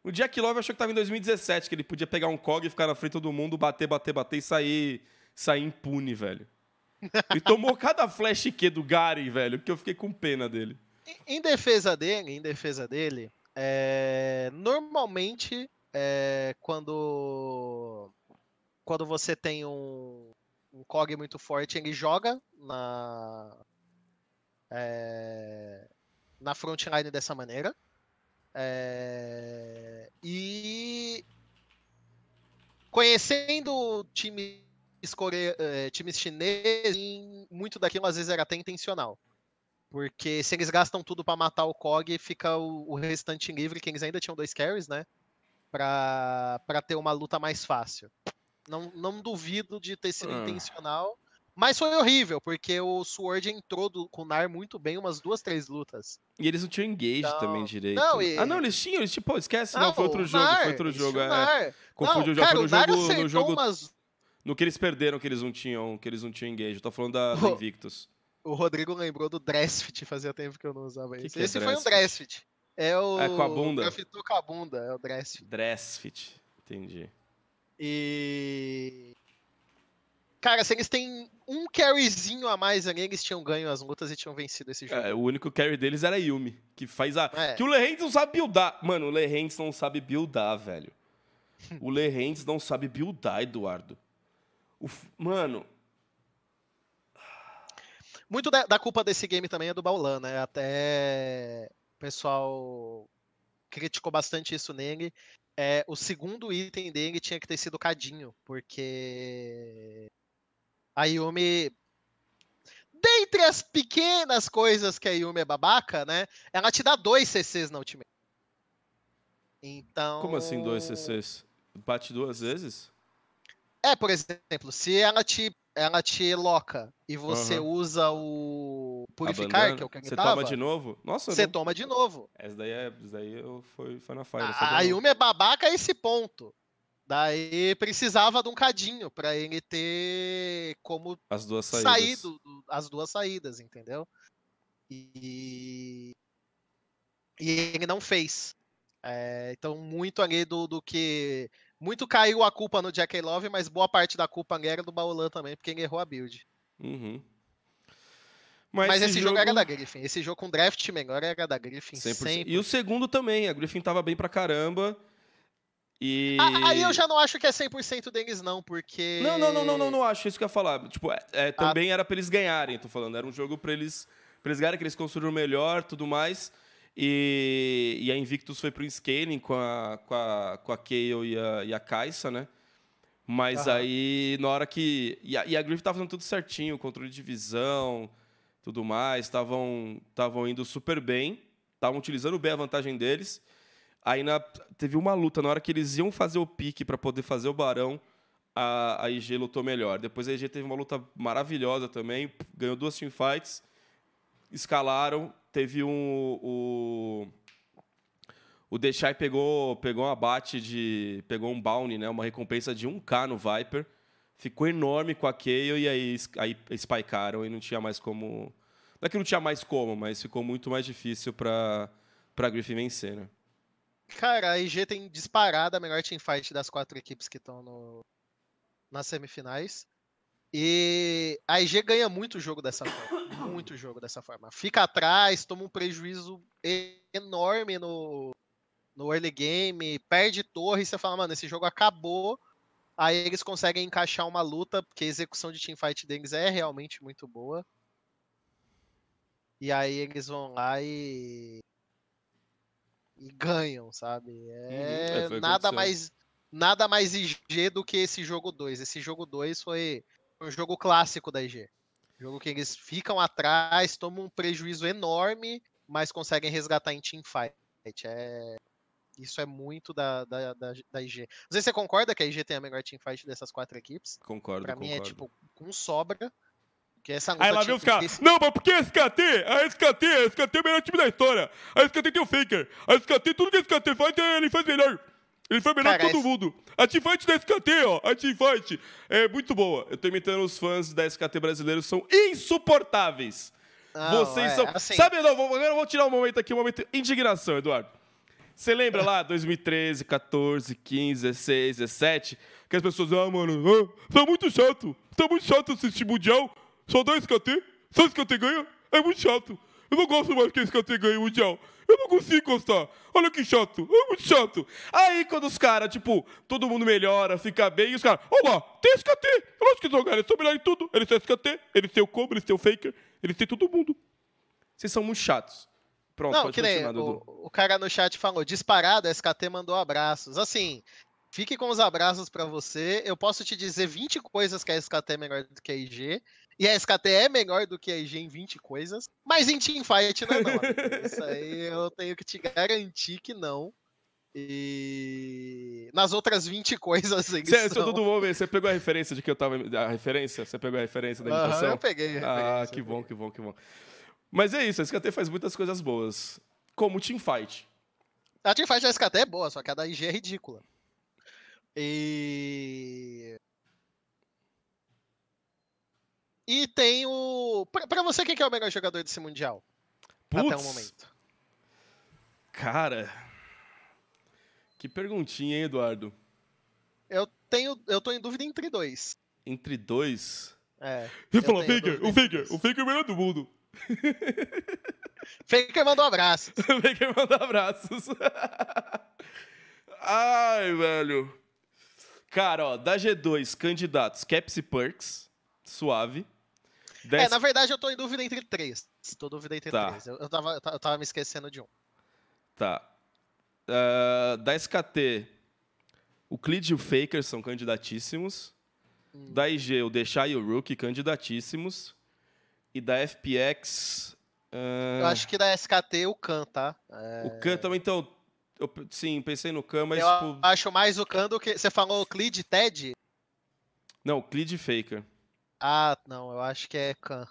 O Jack Love achou que tava em 2017, que ele podia pegar um COG e ficar na frente de todo mundo, bater, bater, bater e sair, sair impune, velho. Ele [laughs] tomou cada flash Q do Garen, velho, que eu fiquei com pena dele. Em- defesa dele, em defesa dele, é, normalmente é, quando quando você tem um, um COG muito forte, ele joga na é, na frontline dessa maneira. É, e conhecendo times, core- times chineses, muito daquilo às vezes era até intencional. Porque se eles gastam tudo pra matar o Kog, fica o, o restante livre, que eles ainda tinham dois carries, né? Pra, pra ter uma luta mais fácil. Não, não duvido de ter sido Ah. intencional. Mas foi horrível, porque o Sword entrou do, com o Nar muito bem umas duas, três lutas. E eles não tinham engage Não. também direito. Não, e- Ah, não, eles tinham, eles tipo, esquece, não, foi outro o jogo, Nar, foi outro jogo. o É, confundiu, Não, já cara, foi o no jogo, no jogo umas- no que eles perderam, que eles não tinham, que eles não tinham engage. Eu tô falando da, da. [laughs] Invictus. O Rodrigo lembrou do Dressfit, fazia tempo que eu não usava Que esse. que é esse foi um Dressfit? É o. É com a bunda? Grafitou com a bunda, é o Dressfit. Dressfit, entendi. E. Cara, se eles têm um carryzinho a mais ali, eles tinham ganho as lutas e tinham vencido esse jogo. É, o único carry deles era Yumi, que faz a. É. Que o Lehends não sabe buildar. Mano, o Lehends não sabe buildar, velho. O Lehends não sabe buildar, Eduardo. O Mano, Muito da, da culpa desse game também é do Baulan, né? Até o pessoal criticou bastante isso nele. É, o segundo item dele tinha que ter sido Cadinho, porque a Yumi, dentre as pequenas coisas que a Yumi é babaca, né? Ela te dá dois CCs na ultimate. Então. como assim dois CCs? Bate duas vezes? É, por exemplo, se ela te, ela te loca e você Aham. usa o Purificar, que é o que ele Você toma de novo? Nossa, eu você não- toma de novo. essa daí, é, essa daí eu foi, foi na fire. A, Yumi é babaca a esse ponto. Daí precisava de um cadinho pra ele ter como As duas saídas. sair do- do- as duas saídas, entendeu? E, e ele não fez. É, então, muito ali do, do que. Muito caiu a culpa no Jack Love, mas boa parte da culpa era do Baolan também, porque ele errou a build. Uhum. Mas, esse jogo... era da Griffin. Esse jogo com draft melhor era da Griffin 100%. sempre. E o segundo também. A Griffin tava bem pra caramba. E. Ah, Aí eu já não acho que é 100% deles, não, porque. Não, não, não, não, não, não acho isso que eu ia falar. Tipo, é, é, Ah. também era pra eles ganharem, tô falando. Era um jogo pra eles, pra eles ganharem, que eles construíram melhor, tudo mais. E, e a Invictus foi pro scaling com a, com a, com a Kayle e a, e a Kai'Sa, né? Mas Aham. aí, na hora que... E a, e a Griffin tava fazendo tudo certinho, controle de visão, tudo mais. Estavam indo super bem. Estavam utilizando bem a vantagem deles. Aí na- teve uma luta, na hora que eles iam fazer o pique pra poder fazer o Barão, a, a IG lutou melhor. Depois a IG teve uma luta maravilhosa também, ganhou duas teamfights, escalaram, teve um. O, o Deixai pegou, pegou um abate de. pegou um bounty, né? Uma recompensa de 1k no Viper. Ficou enorme com a Kayle e aí, aí spikearam e não tinha mais como. Não é que não tinha mais como, mas ficou muito mais difícil pra, pra Griffin vencer, né? Cara, a IG tem disparada a melhor teamfight das quatro equipes que estão no, nas semifinais. E a IG ganha muito jogo dessa forma. Muito jogo dessa forma. Fica atrás, toma um prejuízo enorme no, no early game, perde torre, e você fala, mano, esse jogo acabou. Aí eles conseguem encaixar uma luta, porque a execução de teamfight deles é realmente muito boa. E aí eles vão lá e. E ganham, sabe? É, é, que nada mais nada mais IG do que esse jogo 2. Esse jogo 2 foi um jogo clássico da IG. Jogo que eles ficam atrás, tomam um prejuízo enorme, mas conseguem resgatar em teamfight. É, isso é muito da, da, da, da IG. Não sei se você concorda que a IG tem a melhor teamfight dessas quatro equipes. Concordo, Pra mim concordo. é tipo com sobra. Que essa Aí lá vem os caras. Não, mas porque a SKT, a SKT, a SKT é o melhor time da história. A SKT tem o Faker. A SKT, tudo que a SKT faz, ele faz melhor. Ele faz melhor Cara, que todo esse- mundo. A teamfight da SKT, ó, a teamfight é muito boa. Eu tô imitando os fãs da SKT brasileiros, são insuportáveis. Não, Vocês é, são. assim, Sabe, não, vou- agora eu vou tirar um momento aqui, um momento de indignação, Eduardo. Você lembra lá, 2013, 14, 15, 16, 17? Que as pessoas, ah, mano, ah, tá muito chato. Tá muito chato assistir Mundial. Só dá SKT. Só SKT ganha. É muito chato. Eu não gosto mais que a SKT ganhe o Mundial. Eu não consigo gostar. Olha que chato. É muito chato. Aí quando os caras, tipo, todo mundo melhora, fica bem, e os caras, ó lá, tem SKT. Eu acho que eles jogaram, eles são melhores em tudo. Eles têm SKT, eles têm o Combo, eles têm o Faker, eles têm todo mundo. Vocês são muito chatos. Pronto, Não, pode que nem o, o cara no chat falou, disparado, a SKT mandou abraços. Assim, fique com os abraços pra você. Eu posso te dizer 20 coisas que a SKT é melhor do que a IG. E a SKT é melhor do que a IG em 20 coisas. Mas em teamfight não é não. Isso aí eu tenho que te garantir que não. E nas outras 20 coisas eles Cê, são... seu Dudu, vamos ver, você pegou a referência de que eu tava. A referência? Você pegou a referência da imitação? eu peguei. a Ah, que bom, que bom, que bom. Mas é isso, a SKT faz muitas coisas boas. Como o Teamfight. A teamfight da SKT é boa, só que a da IG é ridícula. E. E tem o. Pra, pra você, quem que é o melhor jogador desse Mundial? Até o momento. Cara. Que perguntinha, hein, Eduardo? Eu tenho. Eu tô em dúvida entre dois. Entre dois. É. Você fala, tenho Faker, o Faker, o Faker é o melhor do mundo. [laughs] Faker mandou um abraço. [laughs] Faker manda abraços. [laughs] Ai, velho. Cara, ó, da G2, candidatos Caps e Perks. Suave. É, Dez- na verdade eu tô em dúvida entre três. Tô em dúvida entre Tá. três. Eu, eu, tava, eu ta- eu tava me esquecendo de um. Tá. Ah, da SKT, o Clid e o Faker são candidatíssimos. Hum. Da IG, o Deixar e o Rookie, candidatíssimos. E da FPX. ah, Eu acho que da SKT o Khan, tá? É, O Khan também, então. Eu, sim, pensei no Khan, mas. eu tipo, acho mais o Khan do que. Você falou Clid e Ted? não, Clid e Faker. Ah, não, eu acho que é Khan.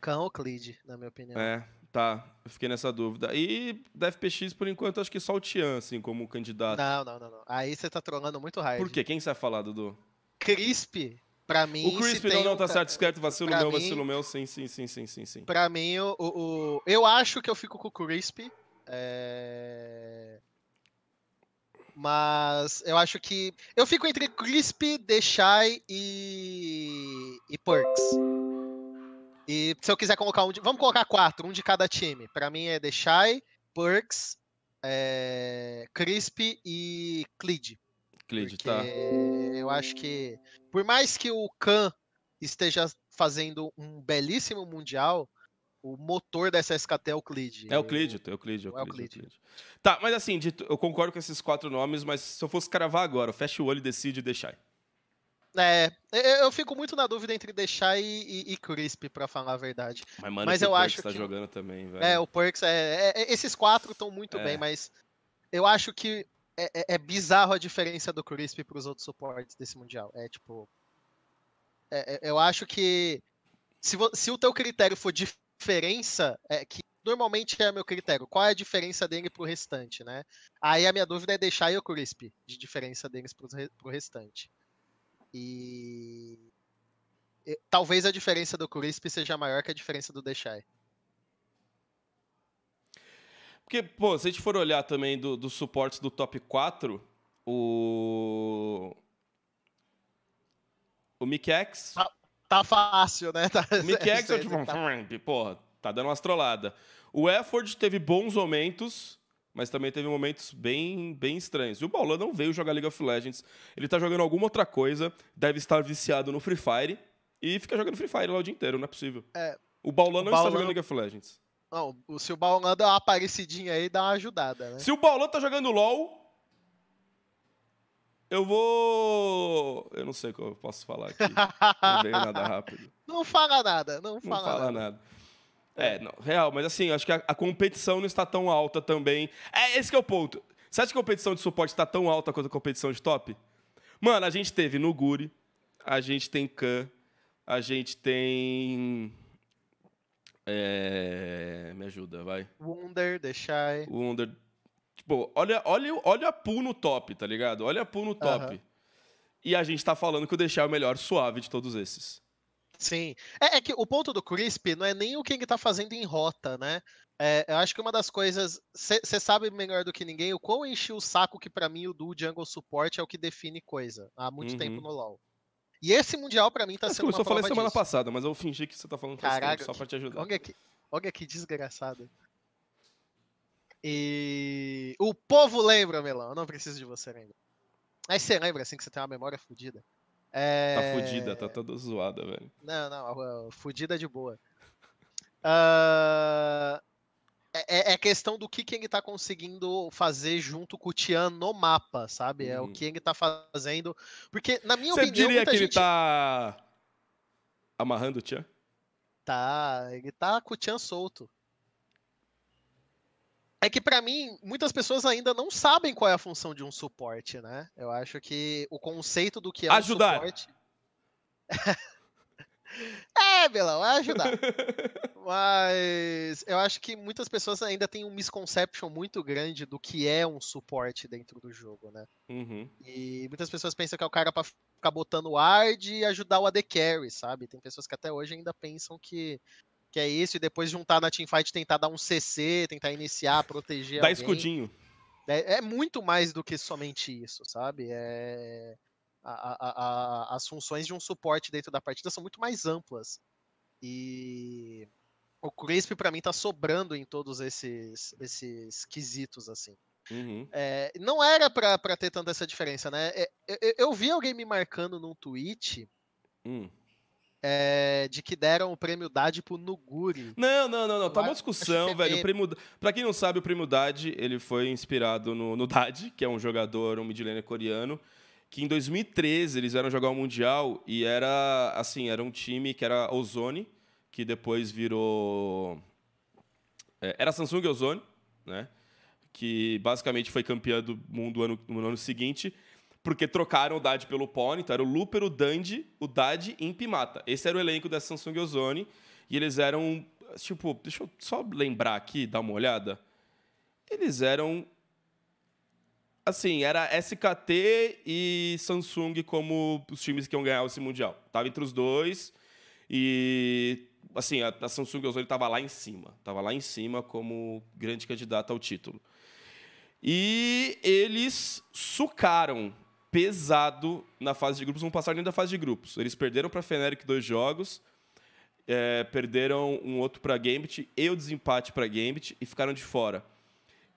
Khan ou Clid, na minha opinião. É, tá. Eu fiquei nessa dúvida. E da FPX, por enquanto, acho que só o Tian, assim, como candidato. Não, não, não, não. Aí você tá trolando muito hard. Por quê? Quem você vai falar, Dudu? Crisp, pra mim. O Crisp, não, não, um tá certo, certo. Vacilo pra meu, mim- vacilo meu. Sim, sim, sim, sim, sim, sim. Pra mim, o, o- eu acho que eu fico com o Crisp. é, Mas eu acho que. Eu fico entre Crisp, Deixai e. e Perks. E se eu quiser colocar um. De... Vamos colocar quatro, um de cada time. Pra mim é Deixai, Perks, é... Crisp e Clid. Clid, Porque tá. eu acho que, por mais que o Khan esteja fazendo um belíssimo mundial, o motor dessa SKT é o Clid. É o Clid, é o Clid, é É é. Tá, mas assim, eu concordo com esses quatro nomes, mas se eu fosse cravar agora, fecha o olho e decide e deixar. É, eu- fico muito na dúvida entre deixar e, e, e Crisp, pra falar a verdade. Mas, mano, Mas eu o Perks acho tá que- jogando também, velho. É, o Perks, é, é- esses quatro estão muito É. bem, mas eu acho que é, é- bizarro a diferença do Crisp pros outros suportes desse mundial. É tipo. eu acho que se, se o teu critério for diferença é que normalmente é meu critério. Qual é a diferença dele pro restante, né? Aí a minha dúvida é deixar o Crisp de diferença deles pro, pro restante. E... e talvez a diferença do Crisp seja maior que a diferença do Deixai. Porque, pô, se a gente for olhar também dos do suportes do top 4, o. O Mikex. Ah tá fácil, né? [laughs] Tá, o Mikex é tipo. tá- [laughs] Porra, tá dando umas trolladas. O Efford teve bons momentos, mas também teve momentos bem, bem estranhos. E o Baulan não veio jogar League of Legends. Ele tá jogando alguma outra coisa, deve estar viciado no Free Fire e fica jogando Free Fire lá o dia inteiro, não é possível. É, o Baulan não Baulan- está jogando League of Legends. Não, se o Baulan dá uma aparecidinha aí, dá uma ajudada, né? Se o Baulan tá jogando LOL, eu vou. Eu não sei o que eu posso falar aqui. Não veio nada [laughs] rápido. Não fala nada, não Não fala, fala nada. nada. É, não, real, mas assim, acho que a, a competição não está tão alta também. É, esse que é o ponto. Você acha que a competição de suporte está tão alta quanto a competição de top? Mano, a gente teve no Guri, a gente tem Khan, a gente tem. É, me ajuda, vai. Wonder, The Shy. O Under. Tipo, olha, olha, olha a pool no top, tá ligado? Olha a pool no top. Aham. E a gente tá falando que o deixar é o melhor suave de todos esses. Sim. É, é que o ponto do Crisp não é nem o que ele tá fazendo em rota, né? É, eu acho que uma das coisas. Você sabe melhor do que ninguém o quão enchi o saco que pra mim o do Jungle Support é o que define coisa há muito Uhum. tempo no LoL. E esse Mundial pra mim tá Mas sendo uma começou a falar prova semana disso. passada, mas eu fingi que você tá falando Caraca, só pra te ajudar. Olha que, olha que desgraçado. E o povo lembra, Melão. Eu não preciso de você lembrar. Aí você lembra assim que você tem uma memória fodida. É... Tá fudida, tá toda zoada, velho. Não, não, fudida de boa. Ah, é, é- é questão do que, que ele tá conseguindo fazer junto com o Tian no mapa, sabe? É o Uhum. que ele tá fazendo. Porque, na minha Você opinião, diria muita que ele gente tá amarrando o Tchan? tá. Ele tá com o Tian solto. É que pra mim, muitas pessoas ainda não sabem qual é a função de um suporte, né? Eu acho que o conceito do que é Ajudar. um suporte. [laughs] é, Belão, é ajudar. [laughs] Mas eu acho que muitas pessoas ainda têm um misconception muito grande do que é um suporte dentro do jogo, né? Uhum. E muitas pessoas pensam que é o cara pra ficar botando ward e ajudar o AD Carry, sabe? Tem pessoas que até hoje ainda pensam que, que é isso, e depois juntar na teamfight tentar dar um CC, tentar iniciar, proteger Dá alguém. escudinho. É, é muito mais do que somente isso, sabe? É... a- a- a- as funções de um suporte dentro da partida são muito mais amplas. E o Crisp, pra mim, tá sobrando em todos esses, esses quesitos, assim. Uhum. É, não era pra, pra ter tanta essa diferença, né? É, eu, eu vi alguém me marcando num tweet Hum. É, de que deram o prêmio DAD pro Nuguri. Não, não, não, não. Tá uma discussão, é velho. O primo... Pra quem não sabe, o Primo Dad, ele foi inspirado no, no Dad, que é um jogador, um mid laner coreano, que em 2013 eles vieram jogar o Mundial e era, assim, era um time que era Ozone, que depois virou... é, era Samsung Ozone, né? Que basicamente foi campeã do mundo ano- no ano seguinte, porque trocaram o Dad pelo Pony, então era o Looper, o Dandy, o Dad e Impimata. Esse era o elenco da Samsung Ozone, e eles eram, tipo, deixa eu só lembrar aqui, dar uma olhada. Eles eram, assim, era SKT e Samsung como os times que iam ganhar esse Mundial. Tava entre os dois, e, assim, a, a Samsung Ozone tava lá em cima. Tava lá em cima como grande candidata ao título. E eles sucaram pesado na fase de grupos, não passaram nem da fase de grupos. Eles perderam para Fnatic dois jogos, é, perderam um outro para Gambit e o desempate para Gambit e ficaram de fora.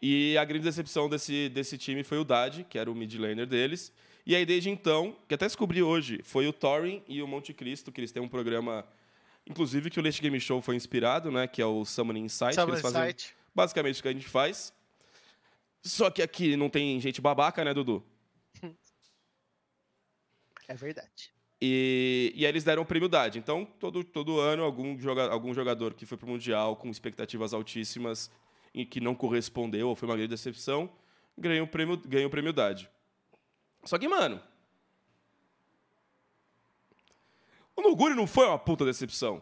E a grande decepção desse, desse time foi o Dad, que era o mid laner deles. E aí, desde então, que até descobri hoje, foi o Thorin e o Monte Cristo, que eles têm um programa, inclusive, que o Late Game Show foi inspirado, né? Que é o Summoning Insight. que Sabe eles fazem site? basicamente o que a gente faz. Só que aqui não tem gente babaca, né, Dudu? É verdade. E, e aí eles deram o prêmio Dad. Então, todo, todo ano, algum, joga, algum jogador que foi pro Mundial com expectativas altíssimas e que não correspondeu ou foi uma grande decepção, ganha o prêmio, ganha o prêmio Dad. Só que, mano. O Nuguri não foi uma puta decepção.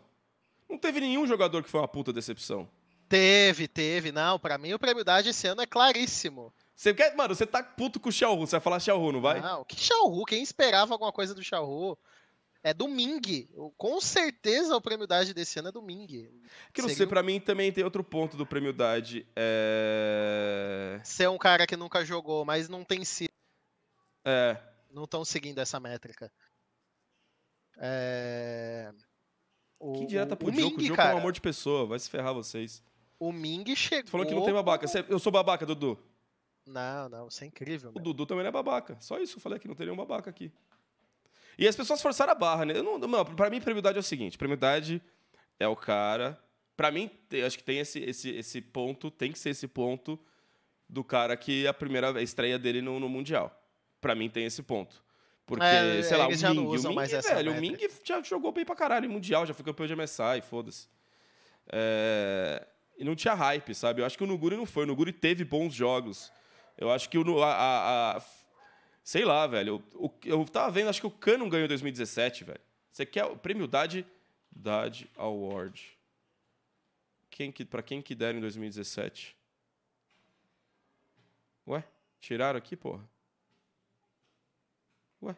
Não teve nenhum jogador que foi uma puta decepção. Teve, teve. Não, pra mim o prêmio DAD esse ano é claríssimo. Você quer, mano, você tá puto com o Xiaohu, você vai falar Xiaohu, não vai? Não, que Xiaohu? Quem esperava alguma coisa do Xiaohu? É do Ming. Com certeza o prêmio Dade desse ano é do Ming. Que não Seria sei, um- pra mim também tem outro ponto do prêmio Dade. É. Ser um cara que nunca jogou, mas não tem sido. É. Não estão seguindo essa métrica. É... O, Que direta pro Diogo. O Diogo é um amor de pessoa. Vai se ferrar vocês. O Ming chegou. Você falou que não tem babaca. Eu sou babaca, Dudu. Não, não, isso é incrível. O meu. Dudu também não é babaca. Só isso, eu falei que não tem nenhum babaca aqui. E as pessoas forçaram a barra, né? Eu não, não, pra mim, premiudade é o seguinte: premiudade é o cara. Pra mim, acho que tem esse, esse, esse ponto, tem que ser esse ponto do cara que é a primeira estreia dele no, no Mundial. Pra mim, tem esse ponto. Porque, É, sei lá, o Ming, o Ming, mais essa velho, o Ming já jogou bem pra caralho em Mundial, já foi campeão de MSI, foda-se. É, E não tinha hype, sabe? Eu acho que o Nuguri não foi. O Nuguri teve bons jogos. Eu acho que o. A, a- a- sei lá, velho. O- eu tava vendo, acho que o Canon ganhou em 2017, velho. Você quer o prêmio Dade? Dade Award. Quem que, pra quem que deram em 2017? Ué? Tiraram aqui, porra? Ué?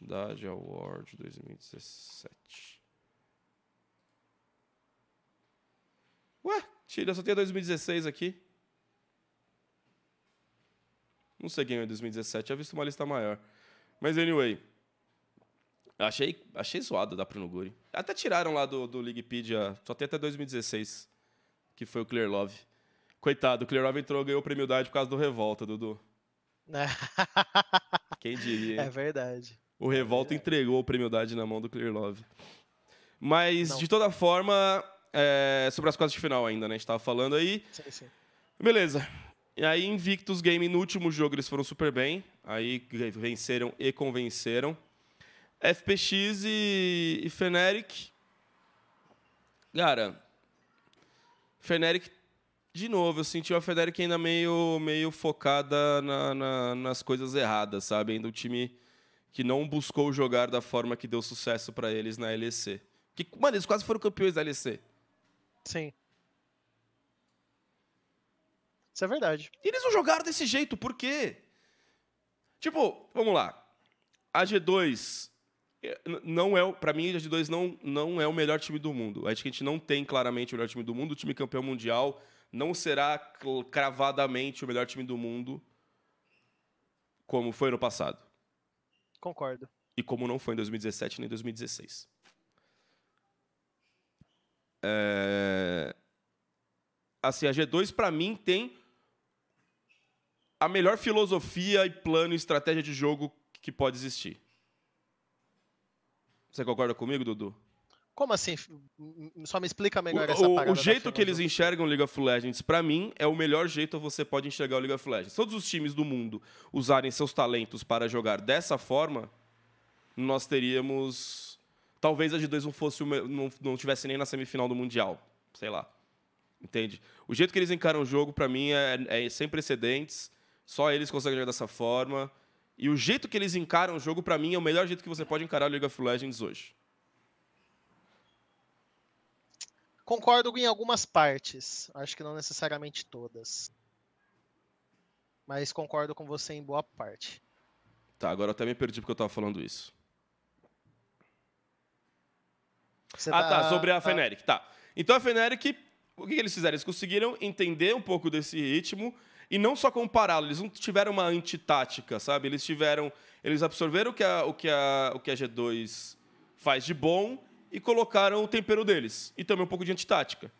Dade Award 2017. Ué? Tira, só tem 2016 aqui. Não sei quem é 2017, já visto uma lista maior. Mas anyway. Achei, achei zoado dar pro Nuguri. Até tiraram lá do, do Leaguepedia, só tem até 2016, que foi o Clear Love. Coitado, o Clear Love entrou ganhou prêmio Dade por causa do Revolta, Dudu. [laughs] Quem diria, hein? é verdade. O Revolta entregou o prêmio Dade na mão do Clear Love. Mas, Não. de toda forma, é, sobre as quartas de final ainda, né? A gente tava falando aí. Sim, sim. Beleza. E aí, Invictus Game, no último jogo, eles foram super bem. Aí, venceram e convenceram. FPX e, e Fnatic. Cara, Fnatic, de novo, eu senti a Fnatic ainda meio, meio focada na- na- nas coisas erradas, sabe? Ainda um time que não buscou jogar da forma que deu sucesso pra eles na LEC. Que, mano, eles quase foram campeões da LEC. Sim. Isso é verdade. E eles não jogaram desse jeito, por quê? Tipo, vamos lá. A G2 eh, não é, pra mim a G2 não, não é o melhor time do mundo. Acho que a gente não tem claramente o melhor time do mundo. O time campeão mundial não será cravadamente o melhor time do mundo como foi no passado Concordo. e como não foi em 2017 nem 2016. É... Assim, a G2 pra mim tem a melhor filosofia e plano e estratégia de jogo que pode existir. Você concorda comigo, Dudu? Como assim? Só me explica O, melhor essa o- parada. o jeito que eles enxergam League of Legends, pra mim, é o melhor jeito que você pode enxergar o League of Legends. Todos os times do mundo usarem seus talentos para jogar dessa forma, nós teríamos. Talvez a G2 não fosse o não, não tivesse nem na semifinal do Mundial. Sei lá. Entende? O jeito que eles encaram o jogo, pra mim, é, é sem precedentes. Só eles conseguem jogar dessa forma. E o jeito que eles encaram o jogo, pra mim, é o melhor jeito que você pode encarar o League of Legends hoje. Concordo em algumas partes. Acho que não necessariamente todas. Mas concordo com você em boa parte. Tá, agora eu até me perdi porque eu tava falando isso. Você Ah, tá, sobre a ah, Fnatic. Tá. Então a Fnatic, o que que eles fizeram? Eles conseguiram entender um pouco desse ritmo e não só compará-lo, eles não tiveram uma antitática, sabe? Eles tiveram. Eles absorveram o que a, o que a, o que a G2 faz de bom e colocaram o tempero deles. E também um pouco de antitática.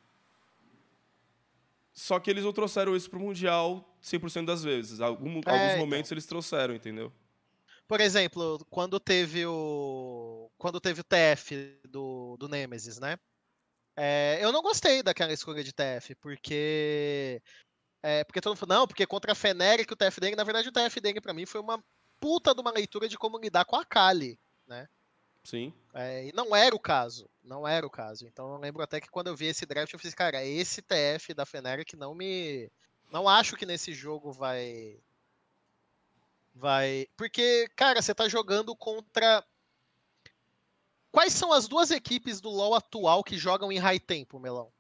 Só que eles não trouxeram isso pro Mundial 100% das vezes. Algum- É, alguns então. momentos eles trouxeram, entendeu? Por exemplo, quando teve o. Quando teve o TF do, do Nemesis, né? É, eu não gostei daquela escolha de TF, porque. É, porque todo mundo falou, não, porque contra a Feneric o TF dele, na verdade o TF dele pra mim foi uma puta de uma leitura de como lidar com a Kali. Sim. É, e não era o caso. Não era o caso. Então eu lembro até que quando eu vi esse draft, eu fiz, cara, esse TF da Feneric não me. Não acho que nesse jogo vai. Vai. Porque, cara, você tá jogando contra. Quais são as duas equipes do LoL atual que jogam em high tempo, Melão?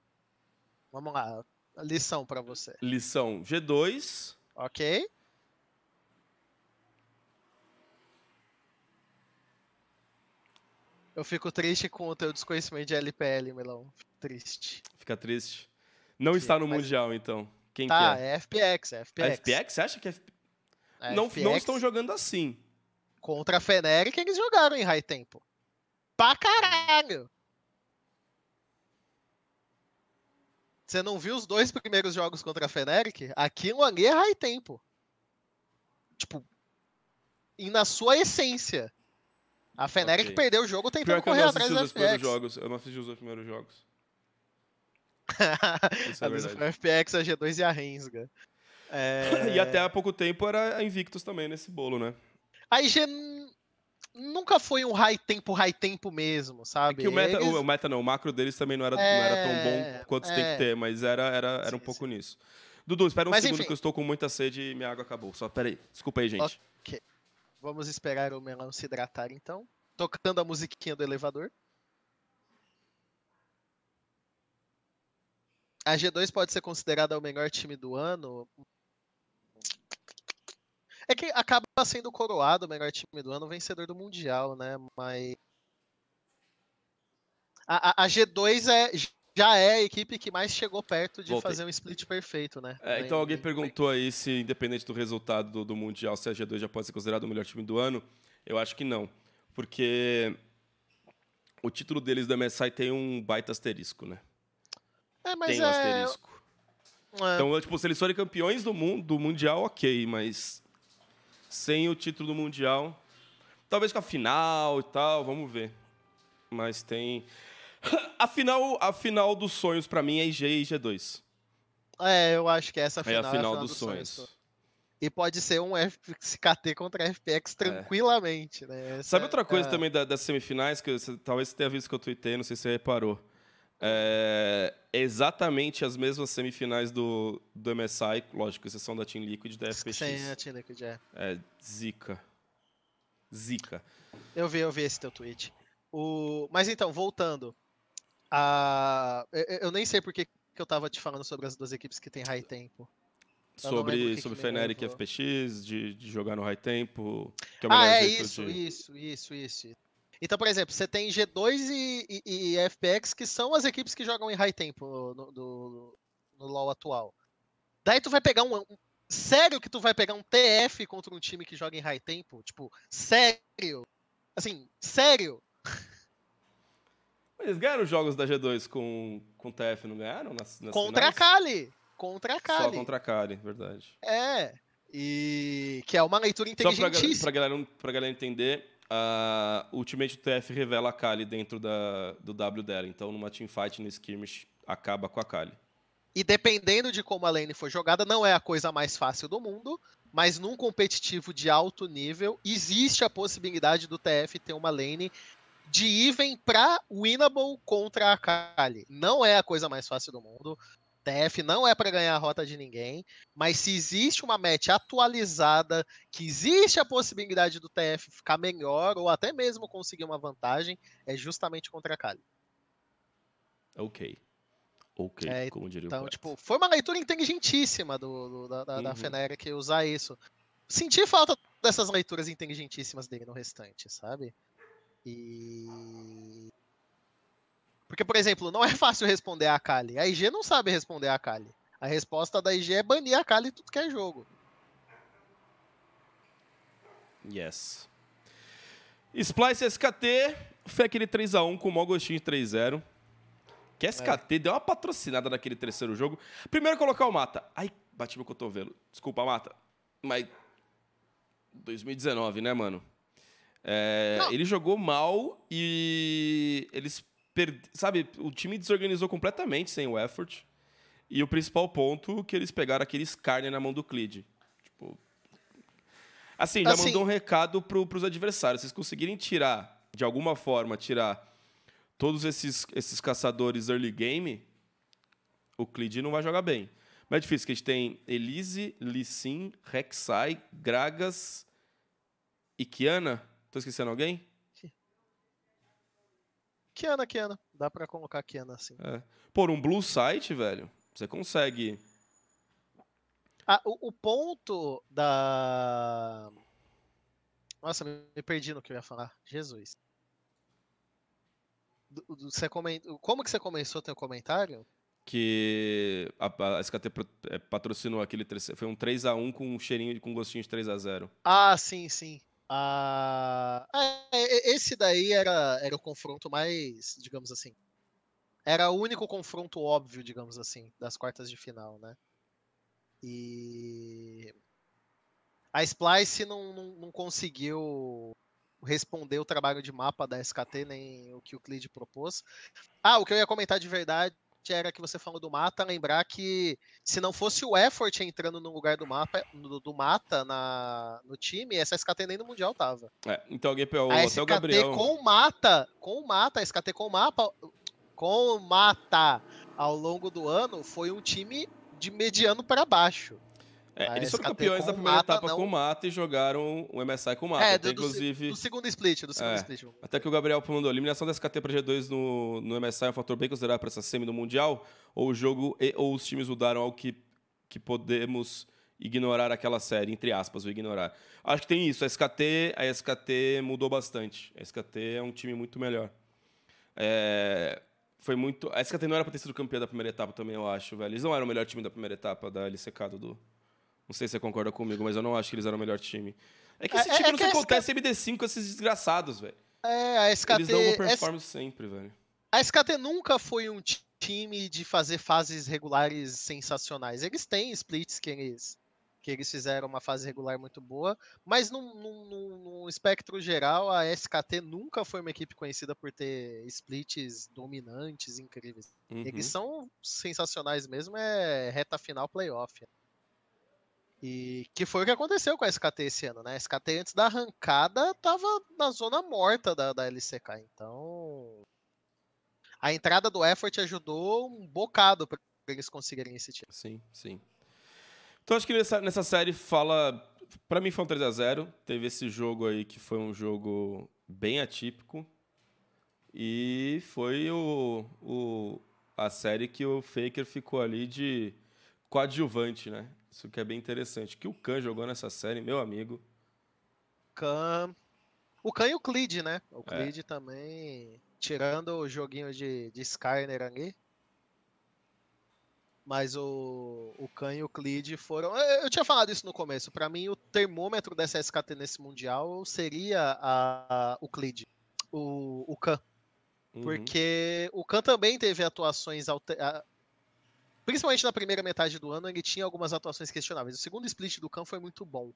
Vamos lá. Lição pra você. Lição G2. Ok? Eu fico triste com o teu desconhecimento de LPL, Melão. Fico triste. Fica triste. Não Sim, está no mas- Mundial, então. Quem Tá, que é? é FPX, é A FPX. FPX? Você acha que é F... A não, não FPX estão jogando assim. Contra a Feneric, eles jogaram em high tempo. Pra caralho! Você não viu os dois primeiros jogos contra a Feneric? Aquilo ali é high tempo. Tipo, e na sua essência. A Feneric Ok. perdeu o jogo Pior tentando eu correr não atrás assisti da os dois primeiros FPX. jogos. Eu não assisti os dois primeiros jogos. [laughs] É a verdade. foi a FPX, a G2 e a Rensga. [laughs] É... E até há pouco tempo era a Invictus também nesse bolo, né? A IG nunca foi um high tempo, high tempo mesmo, sabe? Que o meta, Eles- o, o meta não, o macro deles também não era, não era tão É, bom quanto tem é. que ter, mas era, era, era um Sim, pouco nisso. Dudu, espera um Mas, segundo enfim. que eu estou com muita sede e minha água acabou. Só pera aí. Desculpa aí, gente. Vamos esperar o melão se hidratar então. Tocando a musiquinha do elevador. A G2 pode ser considerada o melhor time do ano. É que acaba sendo coroado o melhor time do ano, vencedor do Mundial, né? Mas. A, a- a G2 é, já é a equipe que mais chegou perto de Voltei. fazer um split perfeito, né? É, então alguém perguntou aí se, independente do resultado do, do Mundial, se a G2 já pode ser considerado o melhor time do ano. Eu acho que não. Porque o título deles do MSI tem um baita asterisco, né? É, mas tem um é. asterisco. é, Então, tipo, se eles forem campeões do, mundo, do Mundial, ok, mas sem o título do Mundial, talvez com a final e tal, vamos ver. Mas tem. [laughs] A final, a final dos sonhos pra mim é IG e G2. É, eu acho que essa É final a final dos sonhos. E pode ser um FKT contra FPX tranquilamente, né? Essa Sabe outra é coisa a- também da- das semifinais, que você- talvez você tenha visto que eu tuitei, não sei se você reparou. É exatamente as mesmas semifinais do, do MSI, lógico, exceção da Team Liquid e da FPX. Sim, a Team Liquid, é. É zica. Zica. Eu vi, eu vi esse teu tweet. O... Mas então, voltando. A... Eu, eu nem sei por que, que eu tava te falando sobre as duas equipes que tem high tempo. Eu Sobre, que sobre que Feneric e. FPX, de, de jogar no high tempo. Que é o Ah, é jeito isso, de... isso, isso, isso. Então, por exemplo, você tem G2 e, e- e FPX, que são as equipes que jogam em high tempo no, no, LoL atual. Daí tu vai pegar um, um- Sério que tu vai pegar um TF contra um time que joga em high tempo? Tipo, sério? Assim, sério? Eles ganharam os jogos da G2 com, com TF, não ganharam? Nas, nas Contra a finais? Kali. Contra a Só Kali. contra a Kali, verdade. É. E que é uma leitura Só pra, inteligentíssima. pra, galera, pra galera entender, a Ultimate TF revela a Kali dentro da, do W dela. Então, numa teamfight no skirmish, acaba com a Kali. E dependendo de como a lane for jogada, não é a coisa mais fácil do mundo, mas num competitivo de alto nível, existe a possibilidade do TF ter uma lane de even pra winnable contra a Kali. Não é a coisa mais fácil do mundo. TF não é pra ganhar a rota de ninguém, mas se existe uma match atualizada, que existe a possibilidade do TF ficar melhor ou até mesmo conseguir uma vantagem, é justamente contra a Kali. Ok. Ok, É, como diria o Então, tipo, foi uma leitura inteligentíssima do, do- da, da, da Uhum. Feneric usar isso. Senti falta dessas leituras inteligentíssimas dele no restante, sabe? E. Porque, por exemplo, não é fácil responder a Kali. A IG não sabe responder a Kali. A resposta da IG é banir a Kali tudo que é jogo. Yes. Splice SKT, foi aquele 3x1 com o maior gostinho de 3-0. Que SKT deu uma patrocinada naquele terceiro jogo. Primeiro colocar o Mata. Ai, bati meu cotovelo. Desculpa, Mata. Mas. 2019, né, mano? É, ele jogou mal e eles per... sabe, o time desorganizou completamente sem o effort. E o principal ponto que eles pegaram aquele Skarner na mão do Clid. Tipo, assim, já Assim- mandou um recado pro, pros adversários. Se vocês conseguirem tirar, de alguma forma, tirar todos esses, esses caçadores early game, o Clid não vai jogar bem. Mas é difícil, que a gente tem Elise, Lissin, Rek'Sai, Gragas e Kiana. Tô esquecendo alguém? Kiana, Kiana. Dá pra colocar Kiana assim. É. Por um blue site, velho, você consegue. Ah, o, o ponto da. Nossa, me perdi no que eu ia falar. Jesus. do- do- você coment... Como que você começou teu comentário? Que a, a SKT é, patrocinou aquele. terceiro- Foi um 3x1 com um cheirinho, com gostinho de 3x0. Ah, sim, sim. Ah, é, e- esse daí era, era o confronto mais, digamos assim. Era o único confronto óbvio, digamos assim, das quartas de final, né? E a Splice não, não, não conseguiu responder o trabalho de mapa da SKT, nem o que o Clid propôs. Ah, o que eu ia comentar de verdade era que você falou do Mata, lembrar que se não fosse o Effort entrando no lugar do mapa do, do Mata na, no time, essa SKT nem no Mundial tava. É, então alguém pegou a até SKT o Gabriel. com o Mata, com o Mata, a SKT com o mapa, com o Mata ao longo do ano foi um time de mediano para baixo. É, eles foram SKT campeões da o primeira Mata, etapa não- com o Mata e jogaram o MSI com o Mata. é, Até, do, do inclusive, do segundo split, do segundo É. split. até que o Gabriel mandou, a eliminação da SKT para G2 no, no MSI é um fator bem considerado para essa semi do Mundial, ou o jogo e, ou os times mudaram algo que, que podemos ignorar aquela série, entre aspas, ou ignorar. Acho que tem isso, a SKT, a SKT mudou bastante. A SKT é um time muito melhor. É, foi muito. A SKT não era pra ter sido campeã da primeira etapa também, eu acho, velho. Eles não eram o melhor time da primeira etapa da LCK, Dudu. Não sei se você concorda comigo, mas eu não acho que eles eram o melhor time. É que esse É- é time não que se a SK acontece MD5 com esses desgraçados, velho. É, a SKT, Eles dão uma performance sempre, velho. a SKT nunca foi um ti- time de fazer fases regulares sensacionais. Eles têm splits que eles, que eles fizeram uma fase regular muito boa, mas num- num- num espectro geral, a SKT nunca foi uma equipe conhecida por ter splits dominantes, incríveis. Uhum. Eles são sensacionais mesmo, é reta final playoff. E que foi o que aconteceu com a SKT esse ano, né? A SKT antes da arrancada tava na zona morta da, da LCK. Então. A entrada do Effort ajudou um bocado para eles conseguirem esse título. Sim, sim. Então acho que nessa, nessa série fala. Pra mim foi um 3x0. Teve esse jogo aí que foi um jogo bem atípico. E foi o, o, a série que o Faker ficou ali de coadjuvante, né? Isso que é bem interessante. Que o Khan jogou nessa série, meu amigo. Khan. O Khan e o Clid, né? O É. Clid também. Tirando o joguinho de, de Skyner ali. Mas o, o Khan e o Clid foram. Eu, eu tinha falado isso no começo. Pra mim, o termômetro dessa SKT nesse Mundial seria a, a- o Clid. O, o Khan. Uhum. Porque o Khan também teve atuações. alter- Principalmente na primeira metade do ano, ele tinha algumas atuações questionáveis. O segundo split do Khan foi muito bom.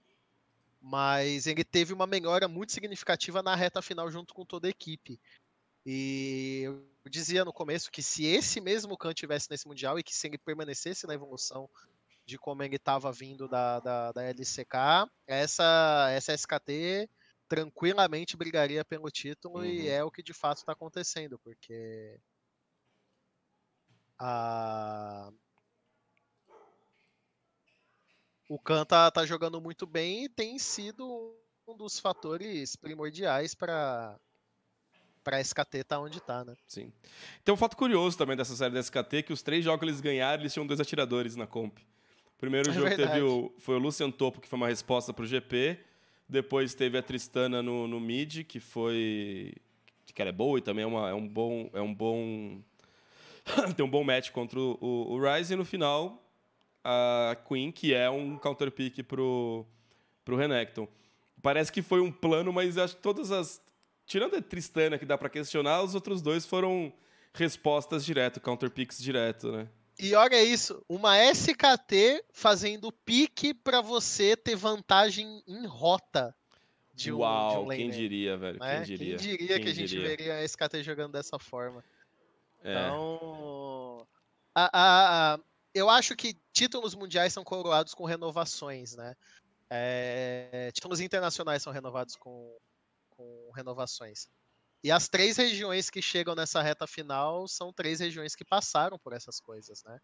Mas ele teve uma melhora muito significativa na reta final junto com toda a equipe. E eu dizia no começo que se esse mesmo Khan tivesse nesse Mundial e que se ele permanecesse na evolução de como ele estava vindo da, da, da LCK, essa, essa SKT tranquilamente brigaria pelo título e Uhum. é o que de fato está acontecendo, porque a... o Khan tá, tá jogando muito bem e tem sido um dos fatores primordiais para para SKT tá onde tá, né? Sim. Tem um fato curioso também dessa série da SKT, que os três jogos que eles ganharam, eles tinham dois atiradores na comp. O primeiro É jogo teve o, foi o Lucian Topo, que foi uma resposta pro GP. Depois teve a Tristana no, no mid, que foi... que ela é boa e também é, uma, é um bom... É um bom [laughs] tem um bom match contra o, o, o Ryze. E no final, a Queen, que é um counter pick pro, pro Renekton. Parece que foi um plano, mas acho que todas as... Tirando a Tristana, que dá pra questionar, os outros dois foram respostas direto, counter picks direto, né? E olha isso, uma SKT fazendo pique para você ter vantagem em rota de um, de Uau, um quem diria, velho? né? Quem diria? que a Quem gente diria? veria a SKT jogando dessa forma? É. Então, a- a- a- eu acho que títulos mundiais são coroados com renovações, né? É, títulos internacionais são renovados com, com renovações. E as três regiões que chegam nessa reta final são três regiões que passaram por essas coisas, né?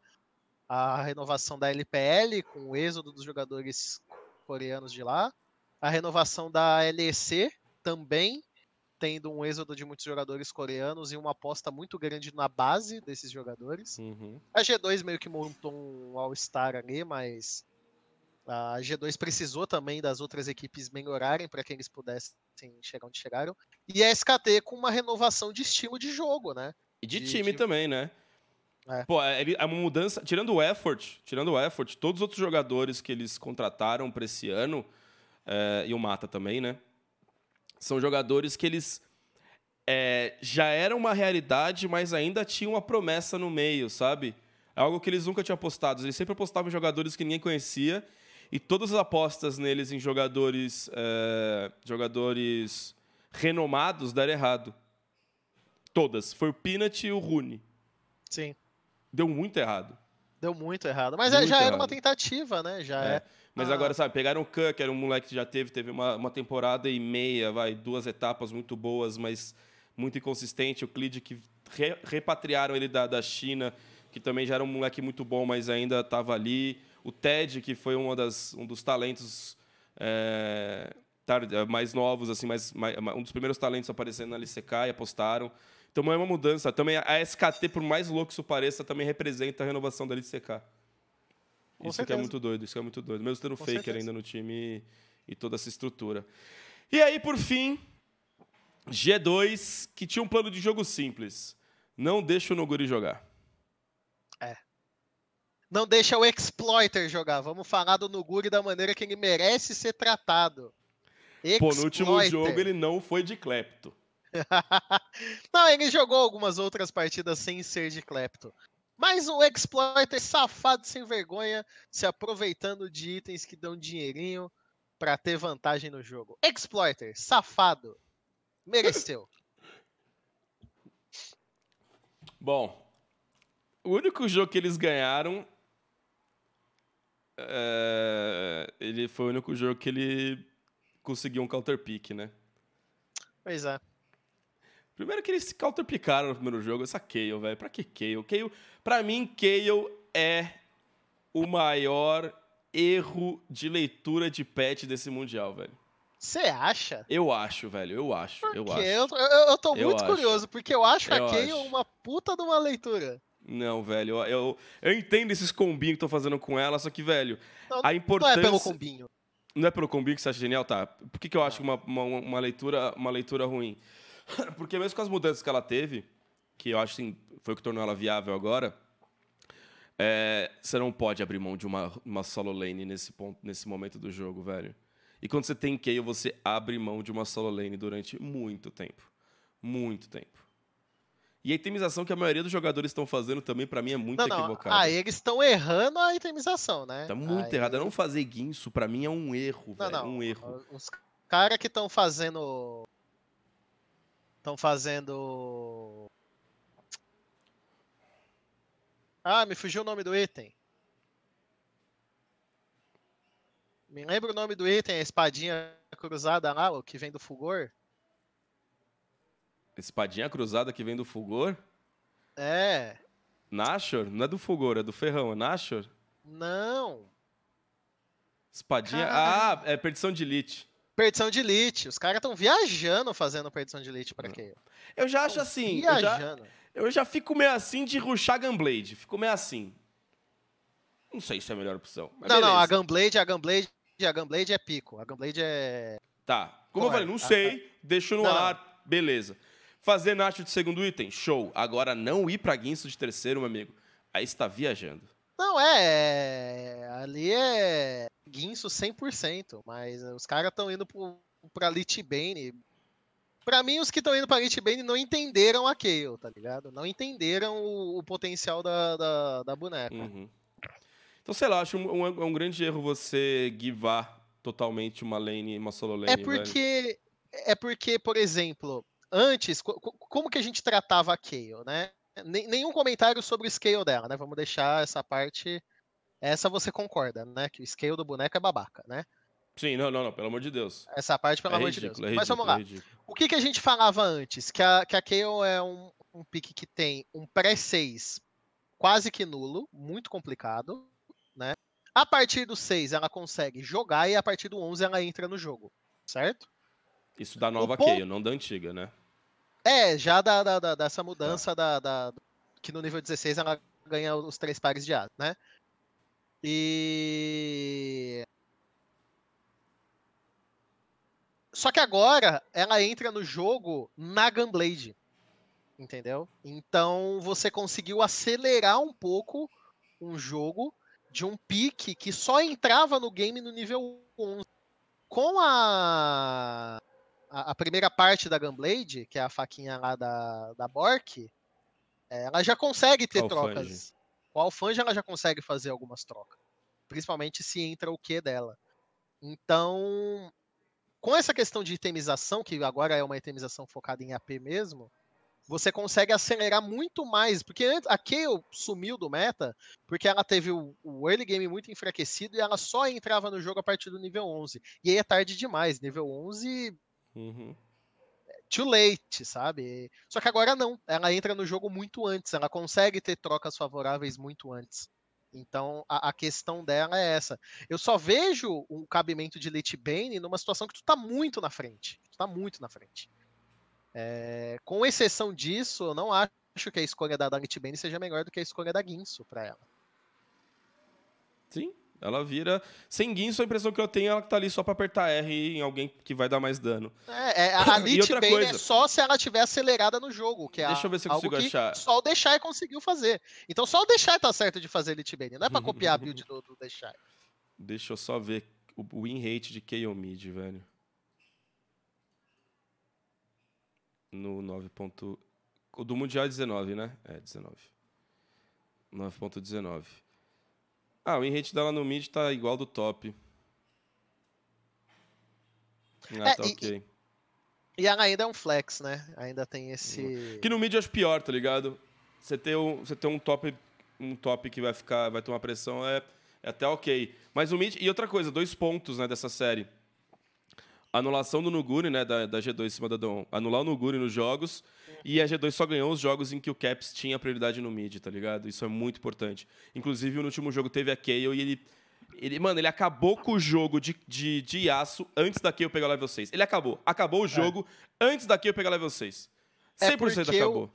A renovação da LPL, com o êxodo dos jogadores coreanos de lá. A renovação da LEC, também tendo um êxodo de muitos jogadores coreanos e uma aposta muito grande na base desses jogadores. Uhum. A G2 meio que montou um All-Star ali, mas A G2 precisou também das outras equipes melhorarem para que eles pudessem chegar onde chegaram. E a SKT com uma renovação de estilo de jogo, né? E de, De- time de- também, né? É. Pô, é é uma mudança. Tirando o effort, tirando o effort, todos os outros jogadores que eles contrataram para esse ano, é, e o Mata também, né? São jogadores que eles é, já eram uma realidade, mas ainda tinham uma promessa no meio, sabe? É algo que eles nunca tinham apostado. Eles sempre apostavam em jogadores que ninguém conhecia. E todas as apostas neles em jogadores, é, jogadores renomados deram errado. Todas. Foi o Peanut e o Rune. Sim. Deu muito errado. Deu muito errado. Mas é, Muito já era errado. uma tentativa, né? Já é. É. Mas Ah. agora, sabe, pegaram o Khan, que era um moleque que já teve, teve uma, uma temporada e meia, vai, duas etapas muito boas, mas muito inconsistente. O Clid que re- repatriaram ele da, da China, que também já era um moleque muito bom, mas ainda estava ali. O Ted, que foi uma das, um dos talentos é, mais novos, assim, mais, mais- um dos primeiros talentos aparecendo na LCK e apostaram. Então é uma mudança. Também a SKT, por mais louco isso pareça, também representa a renovação da LCK. Com isso que é certeza. muito doido, isso que é muito doido. Mesmo tendo o Faker certeza. ainda no time e, e toda essa estrutura. E aí, por fim, G2, que tinha um plano de jogo simples. Não deixa o Noguri jogar. Não deixa o Exploiter jogar. Vamos falar do Nuguri da maneira que ele merece ser tratado. Pô, no último Exploiter. jogo ele não foi de Klepto. [laughs] Não, ele jogou algumas outras partidas sem ser de Klepto. Mas um exploiter safado sem vergonha, se aproveitando de itens que dão dinheirinho pra ter vantagem no jogo. Exploiter, safado. Mereceu. Bom, o único jogo que eles ganharam. é, ele foi o único jogo que ele conseguiu um counter pick, né? Pois é. Primeiro que eles se counterpicaram no primeiro jogo, essa Kayle, velho. Pra que Kayle? Kayle? Pra mim, Kayle é o maior erro de leitura de patch desse Mundial, velho. Você acha? Eu acho, velho. Eu acho. Eu acho. eu, eu, eu tô Eu muito acho. curioso, porque eu acho Eu a Kayle acho. uma puta de uma leitura. Não, velho. Eu, eu, eu entendo esses combinhos que tô fazendo com ela, só que, velho, Não, a Não é importância. pelo combinho. Não é pelo combinho que você acha genial, tá? Por que, que eu acho uma, uma, uma leitura, uma leitura ruim? [laughs] Porque mesmo com as mudanças que ela teve, que eu acho que foi o que tornou ela viável agora, é, você não pode abrir mão de uma, uma solo lane nesse, ponto, nesse momento do jogo, velho. E quando você tem Kayle, você abre mão de uma solo lane durante muito tempo. Muito tempo. E a itemização que a maioria dos jogadores estão fazendo também, pra mim, é muito Não, não. equivocada. Ah, eles estão errando a itemização, né? Tá muito Aí- errado. Não fazer guinso, pra mim, é um erro, Não, velho. não. Um erro. Os caras que estão fazendo. Estão fazendo. Ah, me fugiu o nome do item. Me lembra o nome do item, a espadinha cruzada lá, o que vem do Fulgor? Espadinha cruzada que vem do Fulgor? É. Nashor? Não é do Fulgor, é do Ferrão. É Nashor? Não. Espadinha. Caralho. Ah, é perdição de elite. Perdição de elite. Os caras estão viajando fazendo perdição de elite pra quê? Eu já acho assim. Eu já, Viajando. eu já fico meio assim de ruxar Gunblade. Fico meio assim. Não sei se é a melhor opção. Não, não, a beleza. Gunblade, a Gunblade, a Gunblade é pico. A Gunblade é. Tá. Como eu é? falei, não Ah, sei. Deixo no Não, não. ar. Beleza. Fazer Nashor de segundo item? Show. Agora não ir pra Guinso de terceiro, meu amigo. Aí você tá viajando. Não, é. é- Ali é guinso 100%, mas os caras estão indo pro, pra Lich Bane. Pra mim, os que estão indo pra Lich Bane não entenderam a Kayle, tá ligado? Não entenderam o, o potencial da, da, da boneca. Uhum. Então, sei lá, acho um, um, um grande erro você givar totalmente uma lane, uma solo lane, É velho. porque, é porque, por exemplo, antes, co- co- como que a gente tratava a Kayle, né? Nem- Nenhum comentário sobre o scale dela, né? Vamos deixar essa parte. Essa você concorda, né? Que o scale do boneco é babaca, né? Sim, não, não, não, pelo amor de Deus. Essa parte, pelo é amor ridículo, de Deus. é Mas ridículo, vamos lá. é. O que, que a gente falava antes? Que a, que a Kayle é um, um pick que tem um pré-6 quase que nulo, muito complicado, né? A partir do 6 ela consegue jogar e a partir do 11 ela entra no jogo, certo? Isso da nova ponto- Kayle, não da antiga, né? É, já da, da, da dessa tá. mudança ah. da, da, que no nível 16 ela ganha os três pares de asas, né? E. Só que agora ela entra no jogo na Gunblade. Entendeu? Então você conseguiu acelerar um pouco um jogo de um pique que só entrava no game no nível 11. Com a a, a primeira parte da Gunblade, que é a faquinha lá da, da Bork, ela já consegue ter trocas. O Alfange ela já consegue fazer algumas trocas. Principalmente se entra o que dela. Então, com essa questão de itemização, que agora é uma itemização focada em AP mesmo, você consegue acelerar muito mais. Porque a Kayle sumiu do meta porque ela teve o, o, early game muito enfraquecido e ela só entrava no jogo a partir do nível 11. E aí é tarde demais. Nível 11. Uhum. Too late, sabe? Só que agora não. Ela entra no jogo muito antes. Ela consegue ter trocas favoráveis muito antes. Então a, a, questão dela é essa. Eu só vejo um cabimento de Lit Bane numa situação que tu tá muito na frente. Tu tá muito na frente. É, com exceção disso, eu não acho que a escolha da Dalit Bane seja melhor do que a escolha da Guinso para ela. Sim, ela vira. Sem Guinso, a impressão que eu tenho é ela que tá ali só pra apertar R em alguém que vai dar mais dano. É, é a Lich [coughs] Bane é coisa... é só se ela tiver acelerada no jogo. Que é Deixa eu ver se eu consigo achar. Só o Deixai conseguiu fazer. Então só o Deixai tá certo de fazer Lich Bane. Não é pra copiar a build do, do Deixai. [laughs] Deixa eu só ver o win rate de KO mid, velho. no 9. Ponto... O do Mundial é 19, né? É, 19. 9.19. Ah, o win rate dela no mid tá igual do top. Ah, é, tá e, ok. E ela ainda é um flex, né? Ainda tem esse. Que no mid eu acho pior, tá ligado? Você ter um, você ter um top um top que vai ficar, vai ter uma pressão é, é até ok. Mas o mid. E outra coisa, dois pontos né, dessa série anulação do Nuguri, né, da, da G2 em cima da Dom, anular o Nuguri nos jogos, e a G2 só ganhou os jogos em que o Caps tinha prioridade no mid, tá ligado? Isso é muito importante. Inclusive, no último jogo teve a Kayle e ele, ele mano, ele acabou com o jogo de, de, de aço antes da Kayle pegar level 6. Ele acabou. Acabou o é. jogo é. antes da Kayle pegar level 6. 100% é acabou.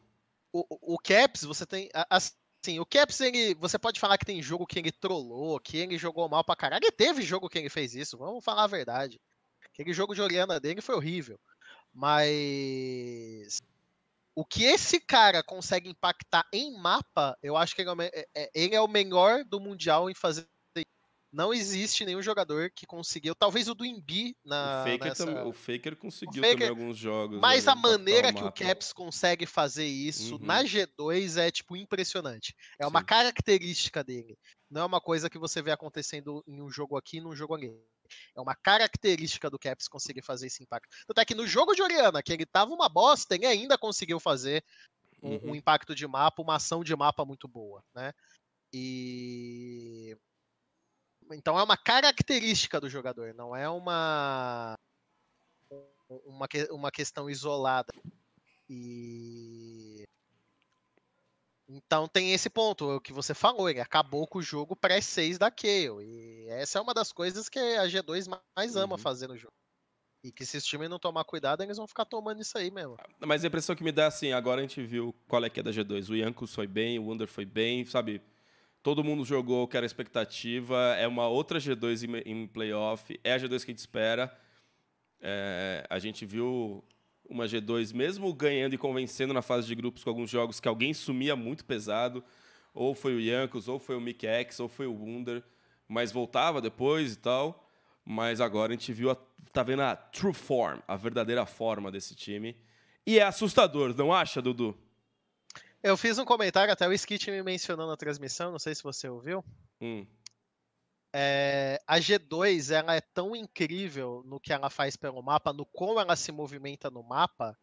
O, o, o Caps, você tem... Assim, o Caps, ele, você pode falar que tem jogo que ele trollou, que ele jogou mal pra caralho. Ele teve jogo que ele fez isso, vamos falar a verdade. Aquele jogo de Oriana dele foi horrível. Mas o que esse cara consegue impactar em mapa, eu acho que ele é, é, é, ele é o melhor do Mundial em fazer não existe nenhum jogador que conseguiu. Talvez o do Imbi na. O Faker, nessa... também, o Faker conseguiu o Faker, também alguns jogos. Mas a maneira o que o Caps consegue fazer isso uhum. na G2 é, tipo, impressionante. É Sim. uma característica dele. Não é uma coisa que você vê acontecendo em um jogo aqui e num jogo ali. É uma característica do Caps conseguir fazer esse impacto. Tanto é que no jogo de Oriana, que ele tava uma bosta, ele ainda conseguiu fazer um, uhum. um impacto de mapa, uma ação de mapa muito boa, né? E então é uma característica do jogador, não é uma uma, uma questão isolada. E então tem esse ponto, o que você falou, ele acabou com o jogo pré-6 da Kayle. E essa é uma das coisas que a G2 mais ama uhum. fazer no jogo. E que se os times não tomar cuidado, eles vão ficar tomando isso aí mesmo. Mas a impressão que me dá assim, agora a gente viu qual é que é da G2. O Yankos foi bem, o Wunder foi bem, sabe? Todo mundo jogou o que era expectativa. É uma outra G2 em, em playoff. É a G2 que a gente espera. É, a gente viu uma G2, mesmo ganhando e convencendo na fase de grupos com alguns jogos que alguém sumia muito pesado, ou foi o Yankos, ou foi o Mick X, ou foi o Wunder, mas voltava depois e tal. Mas agora a gente viu, a, tá vendo a true form, a verdadeira forma desse time. E é assustador, não acha, Dudu? Eu fiz um comentário, até o Skit me mencionou na transmissão, não sei se você ouviu. Hum. É, a G2 ela é tão incrível no que ela faz pelo mapa, no como ela se movimenta no mapa,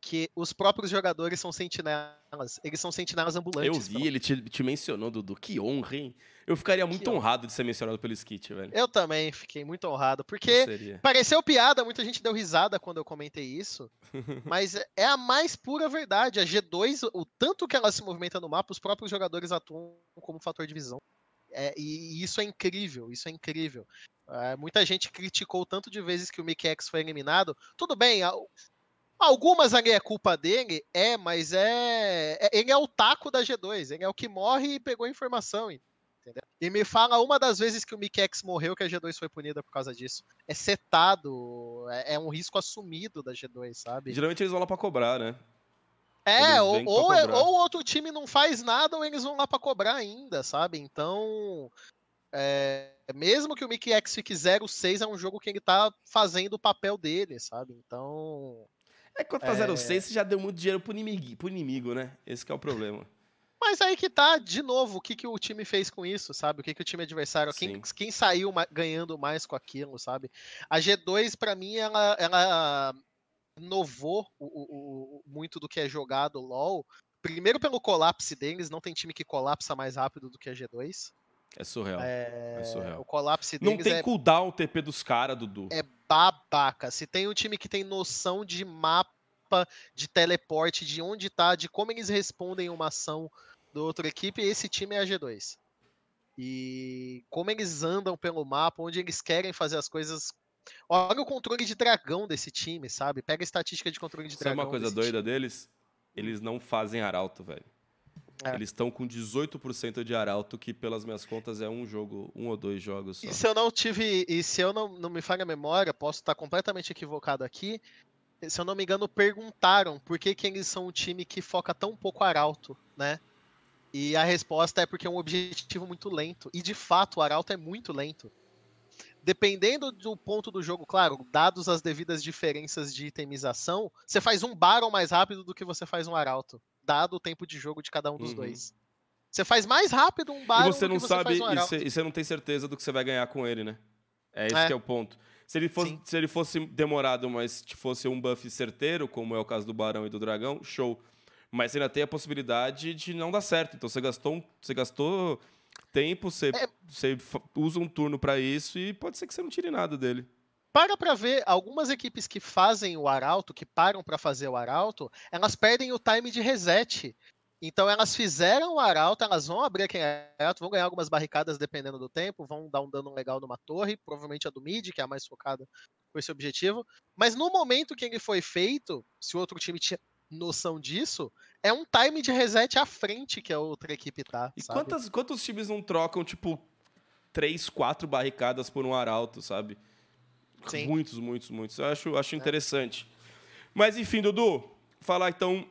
que os próprios jogadores são sentinelas. Eles são sentinelas ambulantes. Eu vi, ele te, te mencionou, Dudu. Que honra, hein? Eu ficaria muito que honrado honra. de ser mencionado pelo Skit, velho. Eu também fiquei muito honrado, porque pareceu piada, muita gente deu risada quando eu comentei isso, mas é a mais pura verdade. A G2, o tanto que ela se movimenta no mapa, os próprios jogadores atuam como fator de visão. É, e, isso é incrível, isso é incrível. É, muita gente criticou tanto de vezes que o Mickey X foi eliminado. Tudo bem, algumas ali é culpa dele, é, mas é, é, ele é o taco da G2, ele é o que morre e pegou a informação, entendeu? E me fala uma das vezes que o Mikex morreu que a G2 foi punida por causa disso. É setado, é, é um risco assumido da G2, sabe? Geralmente eles vão lá pra cobrar, né? É, ou, ou, é, ou outro time não faz nada ou eles vão lá para cobrar ainda, sabe? Então, é, mesmo que o Mickey X fique 0-6, é um jogo que ele tá fazendo o papel dele, sabe? Então. É que quando tá é... 0-6, você já deu muito dinheiro pro inimigo, pro inimigo, né? Esse é o problema. Mas aí que tá, de novo, o que, que o time fez com isso, sabe? O que, que o time adversário, quem, quem saiu ganhando mais com aquilo, sabe? A G2, para mim, ela, ela inovou o, o, o, muito do que é jogado LoL. Primeiro pelo colapse deles, não tem time que colapsa mais rápido do que a G2. É surreal. É, é surreal. O colapse deles Não tem é... cooldown o TP dos caras, Dudu. É babaca. Se tem um time que tem noção de mapa, de teleporte, de onde tá, de como eles respondem uma ação do outra equipe, esse time é a G2. E como eles andam pelo mapa, onde eles querem fazer as coisas Olha o controle de dragão desse time, sabe? Pega a estatística de controle de Sabe dragão. Sabe uma coisa doida time. deles? Eles não fazem arauto, velho. É. Eles estão com 18% de arauto, que pelas minhas contas é um jogo, um ou dois jogos só. E se eu não tive. E se eu não, não me falha a memória, posso estar completamente equivocado aqui. Se eu não me engano, perguntaram por que, que eles são um time que foca tão pouco arauto, né? E a resposta é porque é um objetivo muito lento. E de fato, o arauto é muito lento dependendo do ponto do jogo, claro, dados as devidas diferenças de itemização, você faz um Baron mais rápido do que você faz um Arauto, dado o tempo de jogo de cada um dos uhum. dois. Você faz mais rápido um Baron e você não sabe um e, você, e você não tem certeza do que você vai ganhar com ele, né? É esse é. que é o ponto. Se ele, fosse, se ele fosse demorado, mas fosse um buff certeiro, como é o caso do Barão e do Dragão, show. Mas você ainda tem a possibilidade de não dar certo. Então você gastou, você gastou tempo, você, é... você usa um turno para isso e pode ser que você não tire nada dele. Para pra ver, algumas equipes que fazem o arauto, que param para fazer o arauto, elas perdem o time de reset. Então elas fizeram o arauto, elas vão abrir aquele arauto, vão ganhar algumas barricadas dependendo do tempo, vão dar um dano legal numa torre, provavelmente a do mid, que é a mais focada com esse objetivo. Mas no momento que ele foi feito, se o outro time tinha noção disso, é um time de reset à frente que a outra equipe tá. E quantas, quantos times não trocam, tipo, três, quatro barricadas por um arauto, sabe? Sim. Muitos, muitos, muitos. Eu acho, acho é. interessante. Mas, enfim, Dudu, falar então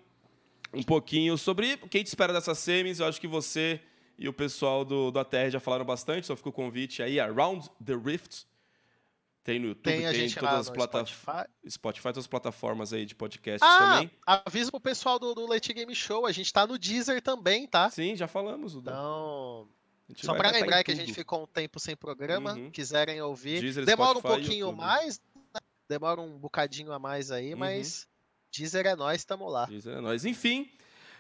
um pouquinho sobre o que a gente espera dessas semis. Eu acho que você e o pessoal do, do ATR já falaram bastante, só fica o convite aí, Around the Rift. Tem no YouTube, tem, tem todas as plataformas. Spotify. Todas as plataformas aí de podcasts ah, também. Avisa pro pessoal do, do Late Game Show, a gente tá no Deezer também, tá? Sim, já falamos. Então. Só para lembrar que a gente ficou um tempo sem programa, uhum. quiserem ouvir. Deezer, Demora Spotify, um pouquinho mais, né? demora um bocadinho a mais aí, uhum. mas Deezer é nós, tamo lá. Deezer é nós. Enfim,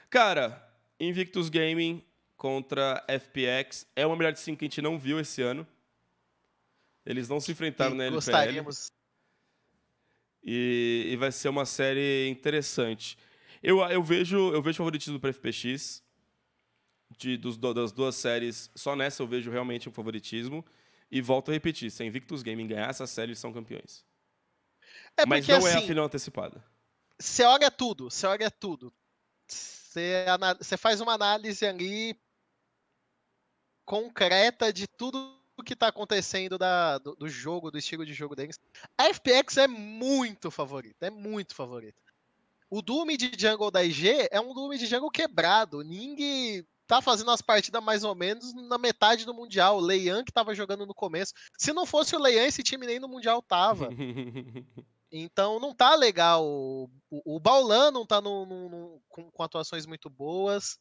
cara, Invictus Gaming contra FPX é uma melhor de 5 que a gente não viu esse ano. Eles não se enfrentaram e na LPL. Gostaríamos. E, e, vai ser uma série interessante. Eu, eu vejo eu vejo favoritismo para FPX. De, dos, das duas séries, só nessa eu vejo realmente um favoritismo. E volto a repetir: se a Invictus Gaming ganhar essa série, eles são campeões. É porque, Mas não assim, é a assim, final antecipada. Você olha tudo, você olha tudo. Você, você faz uma análise ali concreta de tudo que tá acontecendo da, do, do, jogo, do estilo de jogo deles. A FPX é muito favorita, é muito favorita. O Doom de Jungle da IG é um Doom de Jungle quebrado. Ninguém tá fazendo as partidas mais ou menos na metade do Mundial. O Leian que tava jogando no começo. Se não fosse o Leian, esse time nem no Mundial tava. [laughs] Então não tá legal. O, o, o Baulan não tá no, no, no, com, com, atuações muito boas.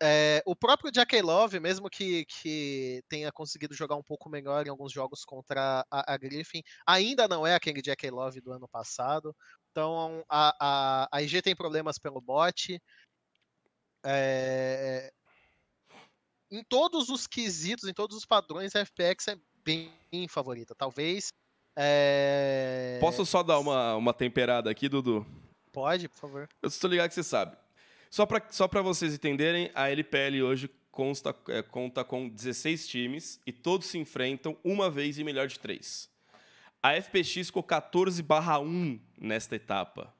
É, o próprio Jack Love, mesmo que, que tenha conseguido jogar um pouco melhor em alguns jogos contra a, a Griffin, ainda não é aquele Jack Love do ano passado. Então a, a, a IG tem problemas pelo bot. É, em todos os quesitos, em todos os padrões, a FPX é bem favorita. Talvez. É... Posso só dar uma, uma temperada aqui, Dudu? Pode, por favor. Eu estou ligado que você sabe. Só para só vocês entenderem, a LPL hoje consta, é, conta com 16 times e todos se enfrentam uma vez em melhor de três. A FPX ficou 14 1 nesta etapa.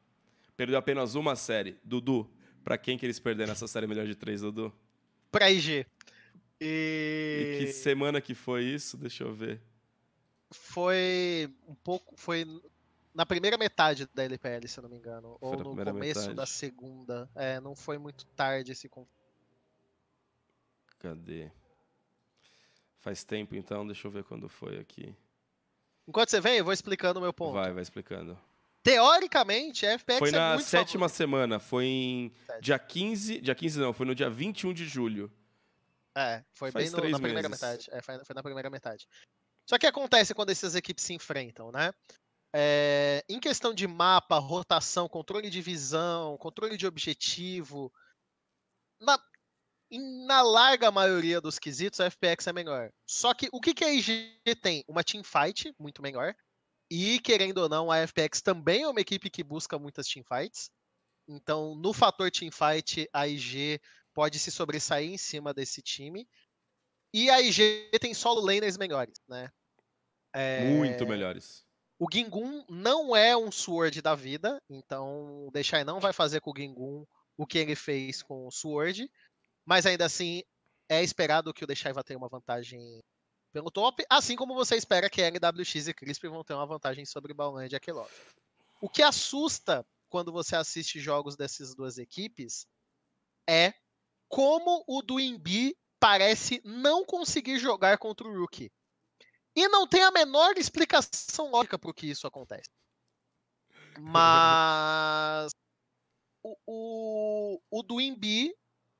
Perdeu apenas uma série. Dudu, para quem que eles perderam essa série melhor de três, Dudu? Pra IG. E... E... que semana que foi isso? Deixa eu ver. Foi um pouco. Foi na primeira metade da LPL, se eu não me engano. Foi ou no começo metade. da segunda. É, não foi muito tarde esse conflito. Cadê? Faz tempo então, deixa eu ver quando foi aqui. Enquanto você vem, eu vou explicando o meu ponto. Vai, vai explicando. Teoricamente, a FPX Foi é na sétima favorita. semana, foi em dia 15, dia 15 não, foi no dia 21 de julho. É, foi Faz bem no- na primeira meses. metade. É, foi, foi na primeira metade. Só que acontece quando essas equipes se enfrentam, né? É, em questão de mapa, rotação, controle de visão, controle de objetivo, na, na larga maioria dos quesitos, a FPX é melhor. Só que o que, que a IG tem? Uma teamfight muito melhor. E, querendo ou não, a FPX também é uma equipe que busca muitas teamfights. Então, no fator teamfight, a IG pode se sobressair em cima desse time. E a IG tem solo laners melhores, né? É, Muito melhores. O Gingun não é um Sword da vida, então o Deixai não vai fazer com o Gingun o que ele fez com o Sword, mas ainda assim é esperado que o Deixai vá ter uma vantagem pelo top, assim como você espera que LWX e Crisp vão ter uma vantagem sobre Balland e Akelov. O que assusta quando você assiste jogos dessas duas equipes é como o do Imbi parece não conseguir jogar contra o Rookie. E não tem a menor explicação lógica para que isso acontece. Mas o, o, o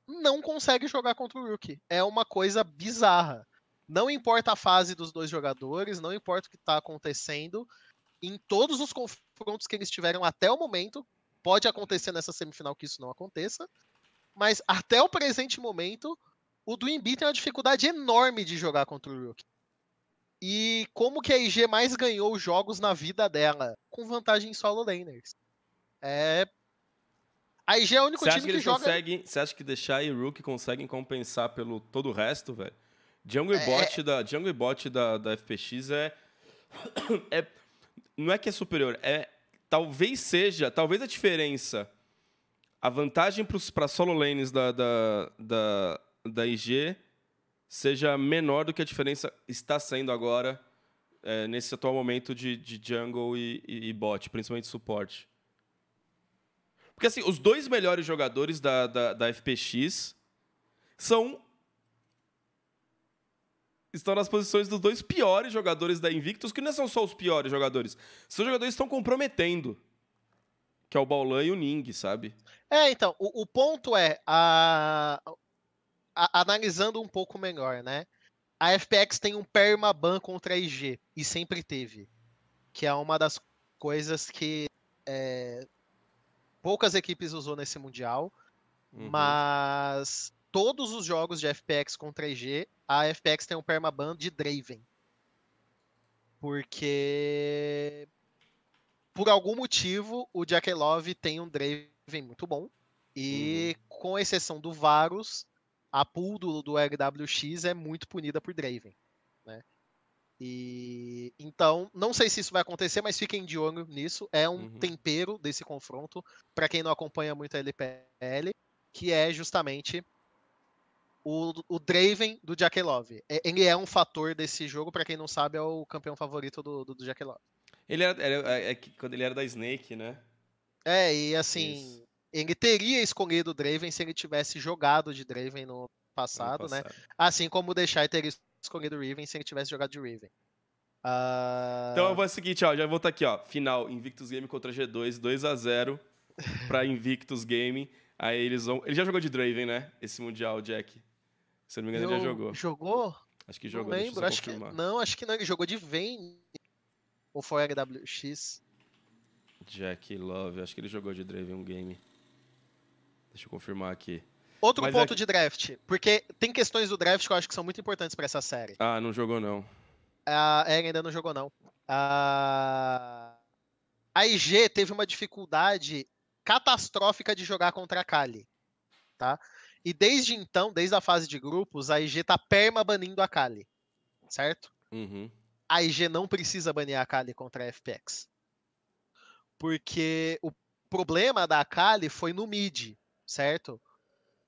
não consegue jogar contra o Rookie. É uma coisa bizarra. Não importa a fase dos dois jogadores, não importa o que está acontecendo. Em todos os confrontos que eles tiveram até o momento, pode acontecer nessa semifinal que isso não aconteça. Mas até o presente momento, o do Embiid tem uma dificuldade enorme de jogar contra o Rookie. E como que a IG mais ganhou jogos na vida dela? Com vantagem em solo laners. É... A IG é o único Você time que que, joga... conseguem. Você acha que deixar e Rook conseguem compensar pelo todo o resto, velho? Jungle É. bot da, Jungle bot da, da FPX é, [coughs] é. Não é que é superior, é. Talvez seja. Talvez a diferença. A vantagem para solo lanes da, da, da, da IG seja menor do que a diferença está sendo agora é, nesse atual momento de, de jungle e, e- e bot, principalmente suporte. Porque assim, os dois melhores jogadores da, da, da FPX são. Estão nas posições dos dois piores jogadores da Invictus, que não são só os piores jogadores. São jogadores que estão comprometendo. Que é o Baulan e o Ning, sabe? É, então, o, o ponto é, a- a- analisando um pouco melhor, né? A FPX tem um permaban contra a IG, e sempre teve. Que é uma das coisas que é, poucas equipes usou nesse Mundial, Uhum. mas todos os jogos de FPX contra a IG, a FPX tem um permaban de Draven. Porque por algum motivo o Love tem um Draven muito bom. E com exceção do Varus, a pool do, do LWX é muito punida por Draven. Né? E então, não sei se isso vai acontecer, mas fiquem de olho nisso. É um Uhum. tempero desse confronto, para quem não acompanha muito a LPL, que é justamente o, o Draven do Love. Ele é um fator desse jogo, para quem não sabe, é o campeão favorito do, do, do. Ele era, era- é- é quando ele era da Snake, né? É, e assim, Isso. Ele teria escolhido o Draven se ele tivesse jogado de Draven no passado, né? passado. Assim como o Deixai teria escolhido o Riven se ele tivesse jogado de Riven. Ah, Então eu vou seguinte, ó, já vou estar aqui, ó. Final, Invictus Game contra G2, 2 a 0 pra Invictus Game. Aí eles vão. Ele já jogou de Draven, né? Esse Mundial, Jack. Se eu não me engano, ele já eu- jogou. Jogou? Acho que Não jogou, eu lembro, acho que não, acho que não, ele jogou de Vayne. Ou foi LWX? Jack Love, acho que ele jogou de Draven um game. Deixa eu confirmar aqui. Outro Mas ponto é- de draft, porque tem questões do draft que eu acho que são muito importantes pra essa série. Ah, não jogou não. A ele ainda não jogou, não. A... a IG teve uma dificuldade catastrófica de jogar contra a Kali. Tá? E desde então, desde a fase de grupos, a IG tá perma-banindo a Kali. Certo? Uhum. A IG não precisa banir a Kali contra a FPX. Porque o problema da Akali foi no mid, certo?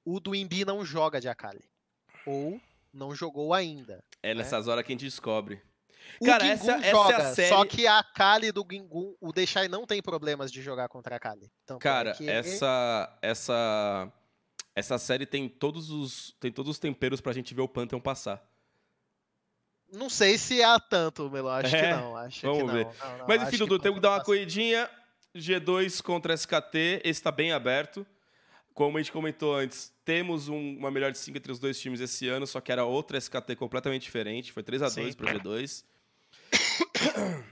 O do Imbi não joga de Akali. Ou não jogou ainda. É nessas horas que a gente descobre. O Cara, essa- essa é joga, série- só que a Kali do Gingun, o Deixai não tem problemas de jogar contra a Kali. Tanto é Cara, essa essa essa série tem todos os tem todos os temperos pra gente ver o Pantheon passar. Não sei se há tanto, Melo. Acho É, que não. Acho vamos que não. ver. Não, não, Mas enfim, Dudu, temos que dar uma corridinha. G2 contra SKT, esse tá bem aberto. Como a gente comentou antes, temos um- uma melhor de 5 entre os dois times esse ano, só que era outra SKT completamente diferente. Foi 3 a 2 Sim. para G2. [coughs]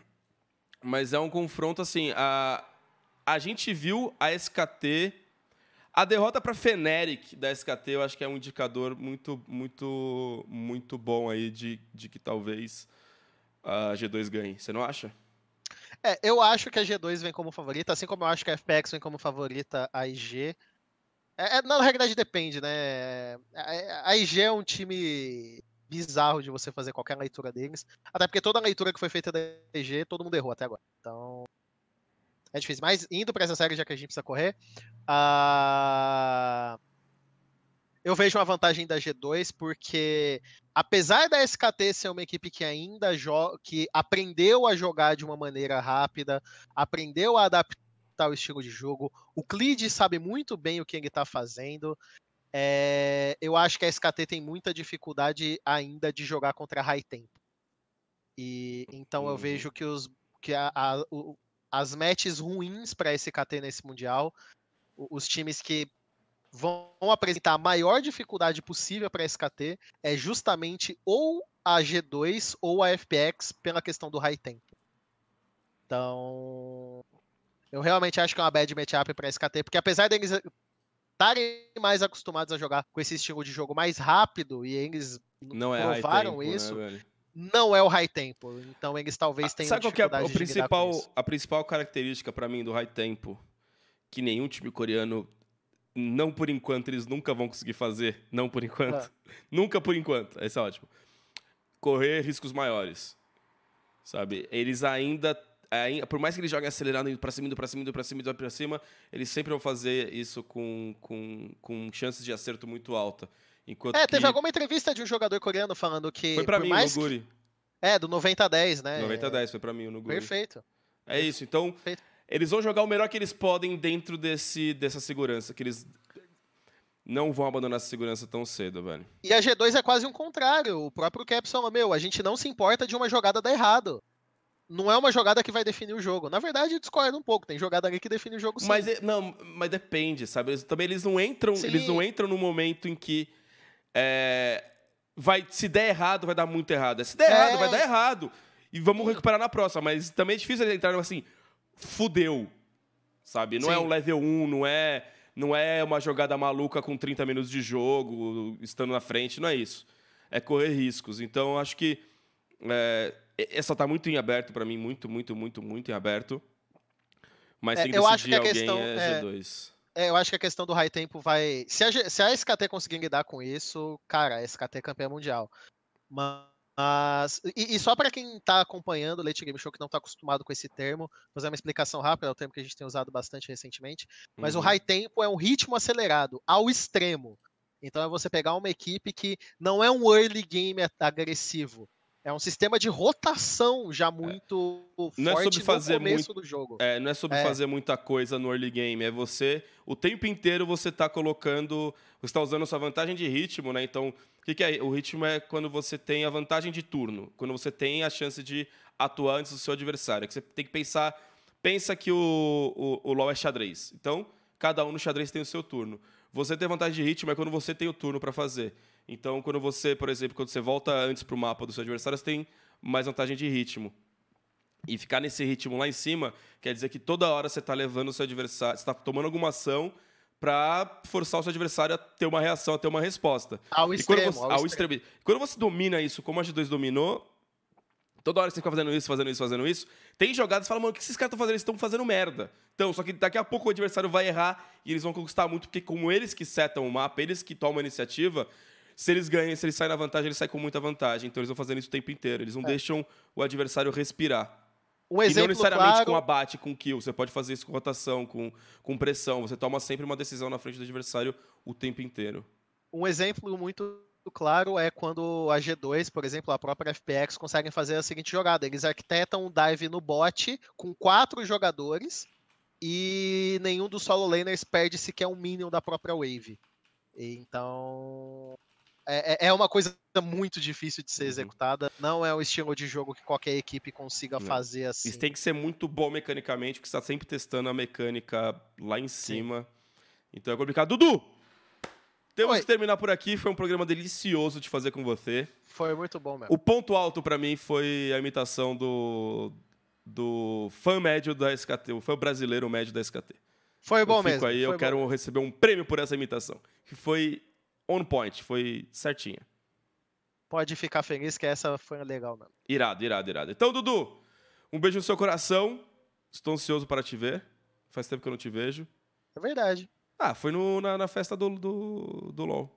Mas é um confronto assim. A, a gente viu a SKT. A derrota para Feneric da SKT, eu acho que é um indicador muito, muito, muito bom aí de, de que talvez a G2 ganhe. Você não acha? É, eu acho que a G2 vem como favorita, assim como eu acho que a FPX vem como favorita a IG. É, é, na realidade depende, né? A, a IG é um time bizarro de você fazer qualquer leitura deles. Até porque toda leitura que foi feita da IG, todo mundo errou até agora. Então. É difícil. Mas indo pra essa série, já que a gente precisa correr. a- Eu vejo uma vantagem da G2 porque apesar da SKT ser uma equipe que ainda que aprendeu a jogar de uma maneira rápida, aprendeu a adaptar o estilo de jogo, o Clid sabe muito bem o que ele está fazendo. é, eu acho que a SKT tem muita dificuldade ainda de jogar contra high tempo. E então eu Uhum. vejo que os que a- a- o- as matches ruins para SKT nesse mundial, os times que vão apresentar a maior dificuldade possível para a SKT é justamente ou a G2 ou a FPX pela questão do high tempo. Então, eu realmente acho que é uma bad matchup para a SKT, porque apesar deles estarem mais acostumados a jogar com esse estilo de jogo mais rápido e eles Não é provaram tempo, isso, né, não é o high tempo. Então eles talvez tenham Sabe qual que é com principal, a principal característica pra mim do high tempo que nenhum time coreano não por enquanto eles nunca vão conseguir fazer, não por enquanto. Ah. [laughs] Nunca por enquanto. Esse é ótimo. Correr riscos maiores. Sabe? Eles ainda ai- por mais que eles joguem acelerado, indo pra cima, indo pra cima, indo pra cima, indo pra cima, eles sempre vão fazer isso com, com, com chances de acerto muito alta. Enquanto É, teve que alguma entrevista de um jogador coreano falando que. foi pra mim mais o que- Nuguri. É, do 90 a 10, né? 90 a 10 foi pra mim o Nuguri. Perfeito. É isso. Então, Perfeito. eles vão jogar o melhor que eles podem dentro desse, dessa segurança, que eles não vão abandonar essa segurança tão cedo, velho. E a G2 é quase um contrário. O próprio Caps falou, meu, a gente não se importa de uma jogada dar errado. Não é uma jogada que vai definir o jogo. Na verdade, eu discordo um pouco. Tem jogada ali que define o jogo sim. Mas é- não, mas depende, sabe? Eles, também eles não entram, Sim. eles não entram no momento em que é, vai se der errado, vai dar muito errado. Se der É. errado, vai dar errado. E vamos recuperar na próxima, mas também é difícil eles entrarem assim, fudeu. Sabe? Não é Sim. um level 1, não é não é uma jogada maluca com 30 minutos de jogo, estando na frente, não é isso. É correr riscos. Então, acho que é, essa tá muito em aberto pra mim, muito, muito, muito, muito em aberto. Mas É, tem que eu acho que a questão é é- G2. É, eu acho que a questão do high tempo vai. Se a, se a SKT conseguir lidar com isso, cara, a SKT é campeã mundial. Mas. E, e só pra quem tá acompanhando o Late Game Show, que não tá acostumado com esse termo, vou fazer uma explicação rápida, é o termo que a gente tem usado bastante recentemente. Mas o Uhum. high tempo é um ritmo acelerado, ao extremo. Então é você pegar uma equipe que não é um early game agressivo. É um sistema de rotação já muito Não é forte sobre fazer no começo do jogo. É, não é sobre É. fazer muita coisa no early game, é você, o tempo inteiro você tá colocando, você está usando a sua vantagem de ritmo, né? Então, o que, que é? O ritmo é quando você tem a vantagem de turno, quando você tem a chance de atuar antes do seu adversário. É que você tem que pensar, pensa que o, o, o LoL é xadrez. Então, cada um no xadrez tem o seu turno. Você ter vantagem de ritmo é quando você tem o turno para fazer. Então, quando você, por exemplo, quando você volta antes pro mapa do seu adversário, você tem mais vantagem de ritmo. E ficar nesse ritmo lá em cima quer dizer que toda hora você está levando o seu adversário, você está tomando alguma ação para forçar o seu adversário a ter uma reação, a ter uma resposta. Ao E quando extremo, você, ao ao extremo. extremo. Quando você domina isso, como a G2 dominou, toda hora você fica fazendo isso, fazendo isso, fazendo isso, tem jogadas que você fala, mano, o que esses caras estão fazendo? Eles estão fazendo merda. Então, só que daqui a pouco o adversário vai errar e eles vão conquistar muito, porque como eles que setam o mapa, eles que tomam a iniciativa, se eles ganham, se eles saem na vantagem, eles saem com muita vantagem. Então eles vão fazendo isso o tempo inteiro. Eles não deixam o adversário respirar. Um e não exemplo necessariamente claro, com abate, com kill. Você pode fazer isso com rotação, com, com pressão. Você toma sempre uma decisão na frente do adversário o tempo inteiro. um exemplo muito claro é quando a G2, por exemplo, a própria FPX, conseguem fazer a seguinte jogada. Eles arquitetam um dive no bot com quatro jogadores e nenhum dos solo laners perde sequer um minion da própria wave. Então. É, é, é uma coisa muito difícil de ser Uhum. executada. Não é um estilo de jogo que qualquer equipe consiga Não. fazer assim. Isso tem que ser muito bom mecanicamente, porque você está sempre testando a mecânica lá em cima. Então é complicado. Dudu! Temos Oi. que terminar por aqui. Foi um programa delicioso de fazer com você. Foi muito bom mesmo. O ponto alto pra mim foi a imitação do, do fã médio da SKT, o fã brasileiro médio da SKT. Foi bom eu fico mesmo. aí, eu foi quero bom. receber um prêmio por essa imitação. Que foi on point, foi certinha. Pode ficar feliz que essa foi legal mesmo. Irado, irado, irado. Então, Dudu, um beijo no seu coração. Estou ansioso para te ver. Faz tempo que eu não te vejo. É verdade. Ah, foi no- na, na festa do, do, do LoL.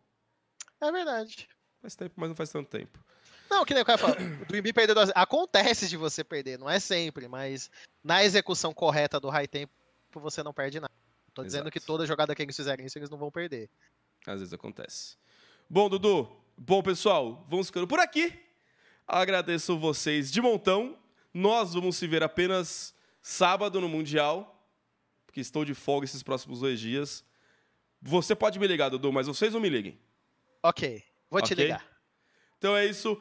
É verdade. Faz tempo, mas não faz tanto tempo. Não, que nem o cara fala, o Dream perdeu duas... Acontece de você perder, não é sempre, mas na execução correta do high tempo você não perde nada. Tô dizendo Exato. que toda jogada que eles fizerem isso, eles não vão perder. Às vezes acontece. Bom, Dudu, bom pessoal, vamos ficando por aqui. Agradeço vocês de montão. Nós vamos se ver apenas sábado no Mundial, porque estou de folga esses próximos dois dias. Você pode me ligar, Dudu, mas vocês não me liguem. Ok, vou te Ok. ligar. Então é isso.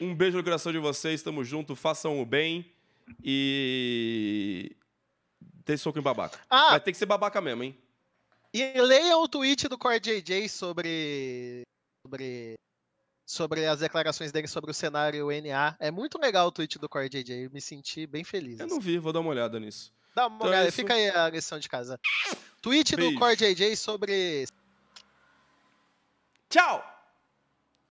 Um beijo no coração de vocês. Tamo junto. Façam o bem. E. Dê soco em babaca. Ah, Vai ter que ser babaca mesmo, hein? e leiam o tweet do Core JJ sobre, sobre, sobre as declarações dele sobre o cenário NA. É muito legal o tweet do Core JJ, eu me senti bem feliz. Eu não vi, vou dar uma olhada nisso. Dá uma Então é olhada, isso. fica aí a lição de casa. Tweet Beijo. do Core JJ sobre Tchau!